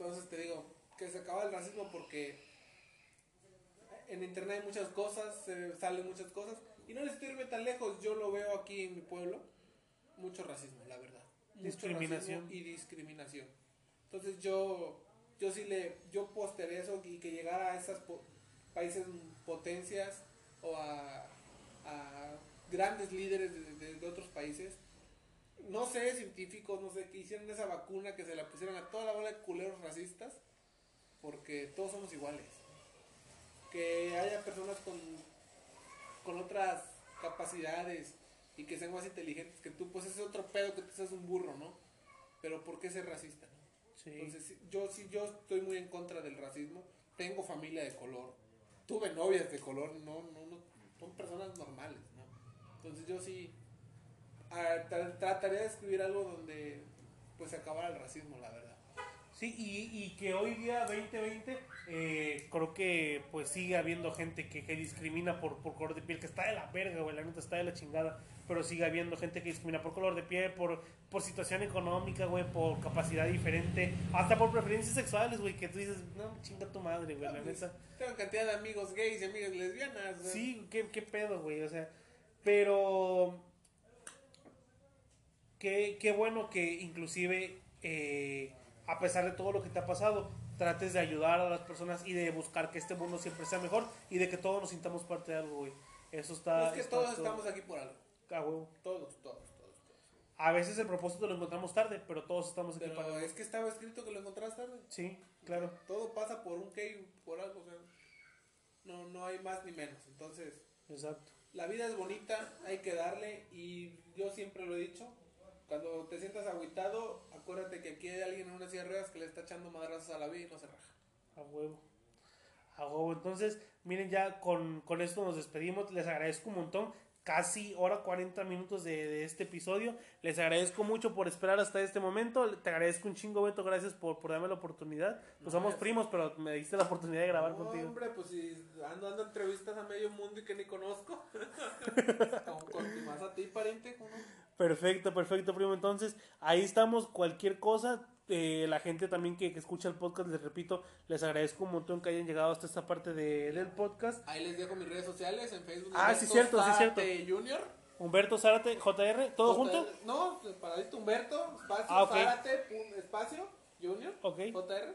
Entonces te digo que se acaba el racismo porque en internet hay muchas cosas, se salen muchas cosas y no necesito irme tan lejos. Yo lo veo aquí en mi pueblo, mucho racismo, la verdad. Discriminación. y discriminación. Entonces yo, yo sí le, yo posteré eso y que llegara a esos países potencias o a, a grandes líderes de, de- de otros países no sé, científicos, no sé, que hicieron esa vacuna, que se la pusieron a toda la bola de culeros racistas, porque todos somos iguales. Que haya personas con, con otras capacidades y que sean más inteligentes que tú, pues ese es otro pedo que tú seas un burro, ¿no? Pero ¿por qué ser racista? Sí. Entonces, yo sí, yo estoy muy en contra del racismo. Tengo familia de color. Tuve novias de color, no, no, no, son personas normales, ¿no? Entonces yo sí ah, tra- trataría de escribir algo donde pues se acabara el racismo, la verdad. Sí, y, y que hoy día 2020 eh, creo que pues sigue habiendo gente que, que discrimina por, por color de piel, que está de la verga, güey, la neta está de la chingada, pero sigue habiendo gente que discrimina por color de piel, por, por situación económica, güey, por capacidad diferente, hasta por preferencias sexuales, güey, que tú dices, no, chinga tu madre, güey, la Pues, neta. tengo cantidad de amigos gays y amigas lesbianas. sea, Sí, qué, qué pedo, güey, o sea, pero qué, qué bueno que inclusive, eh, a pesar de todo lo que te ha pasado, trates de ayudar a las personas y de buscar que este mundo siempre sea mejor y de que todos nos sintamos parte de algo, güey. Eso está... es que está todos todo- estamos aquí por algo. a huevo. Todos, todos, todos. todos. A veces el propósito lo encontramos tarde, pero todos estamos aquí para Pero algo. es que estaba escrito que lo encontrás tarde. Sí, claro. Todo pasa por un qué y por algo. O sea, no, no hay más ni menos. Entonces, Exacto. la vida es bonita, hay que darle. Y yo siempre lo he dicho. Cuando te sientas agüitado, acuérdate que aquí hay alguien en una silla de ruedas que le está echando madrazos a la vida y no se raja. A huevo. A huevo. Entonces, miren, ya con, con esto nos despedimos. Les agradezco un montón. Casi hora 40 minutos de, de este episodio. Les agradezco mucho por esperar hasta este momento. Te agradezco un chingo, Beto. Gracias por, por darme la oportunidad. Pues No, somos es- primos, pero me diste la oportunidad de grabar No, contigo. hombre, pues si ando dando entrevistas a medio mundo y que ni conozco. Con, con más a ti, pariente. ¿cómo? Perfecto, perfecto, primo. Entonces, ahí estamos. Cualquier cosa. eh, la gente también que, que escucha el podcast, les repito, les agradezco un montón que hayan llegado hasta esta parte de- del podcast. Ahí les dejo mis redes sociales en Facebook. Ah, sí, Humberto cierto, sí, Zárate cierto. Junior. Humberto Zárate, JR, ¿todo junto? JR, No, paradito Humberto, espacio, Ah. Zárate, espacio, Junior, Ok. JR.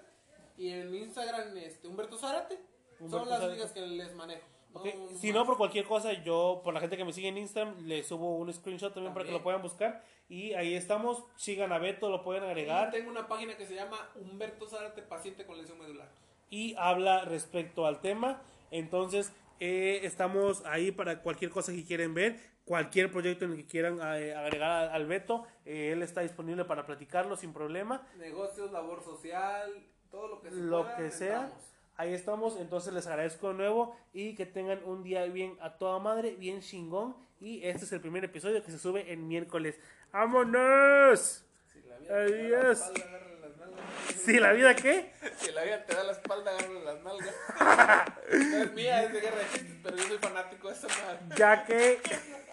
Y en Instagram, este, Humberto Zárate. Humberto Son las Zárate. ligas que les manejo. No, Si no, por cualquier cosa, yo, por la gente que me sigue en Instagram, le subo un screenshot también, para que lo puedan buscar. Y ahí estamos. Sigan a Beto, lo pueden Y agregar. tengo una página que se llama Humberto Zárate, paciente con lesión medular. Y habla respecto al tema. Entonces, eh, estamos ahí para cualquier cosa que quieren ver. Cualquier proyecto en el que quieran eh, agregar al, Beto, eh, él está disponible para platicarlo sin problema. Negocios, labor social, todo lo que se Lo pueda, que sea. Ahí estamos, entonces les agradezco de nuevo y que tengan un día bien a toda madre, bien chingón. Y este es el primer episodio que se sube en miércoles. ¡Vámonos! Si la vida te da la Adiós. espalda, las nalgas. Si la vida qué? Si la vida te da la espalda, agarra las nalgas. no es mía, es de guerra de chistes, pero yo soy fanático de esa madre. Ya que.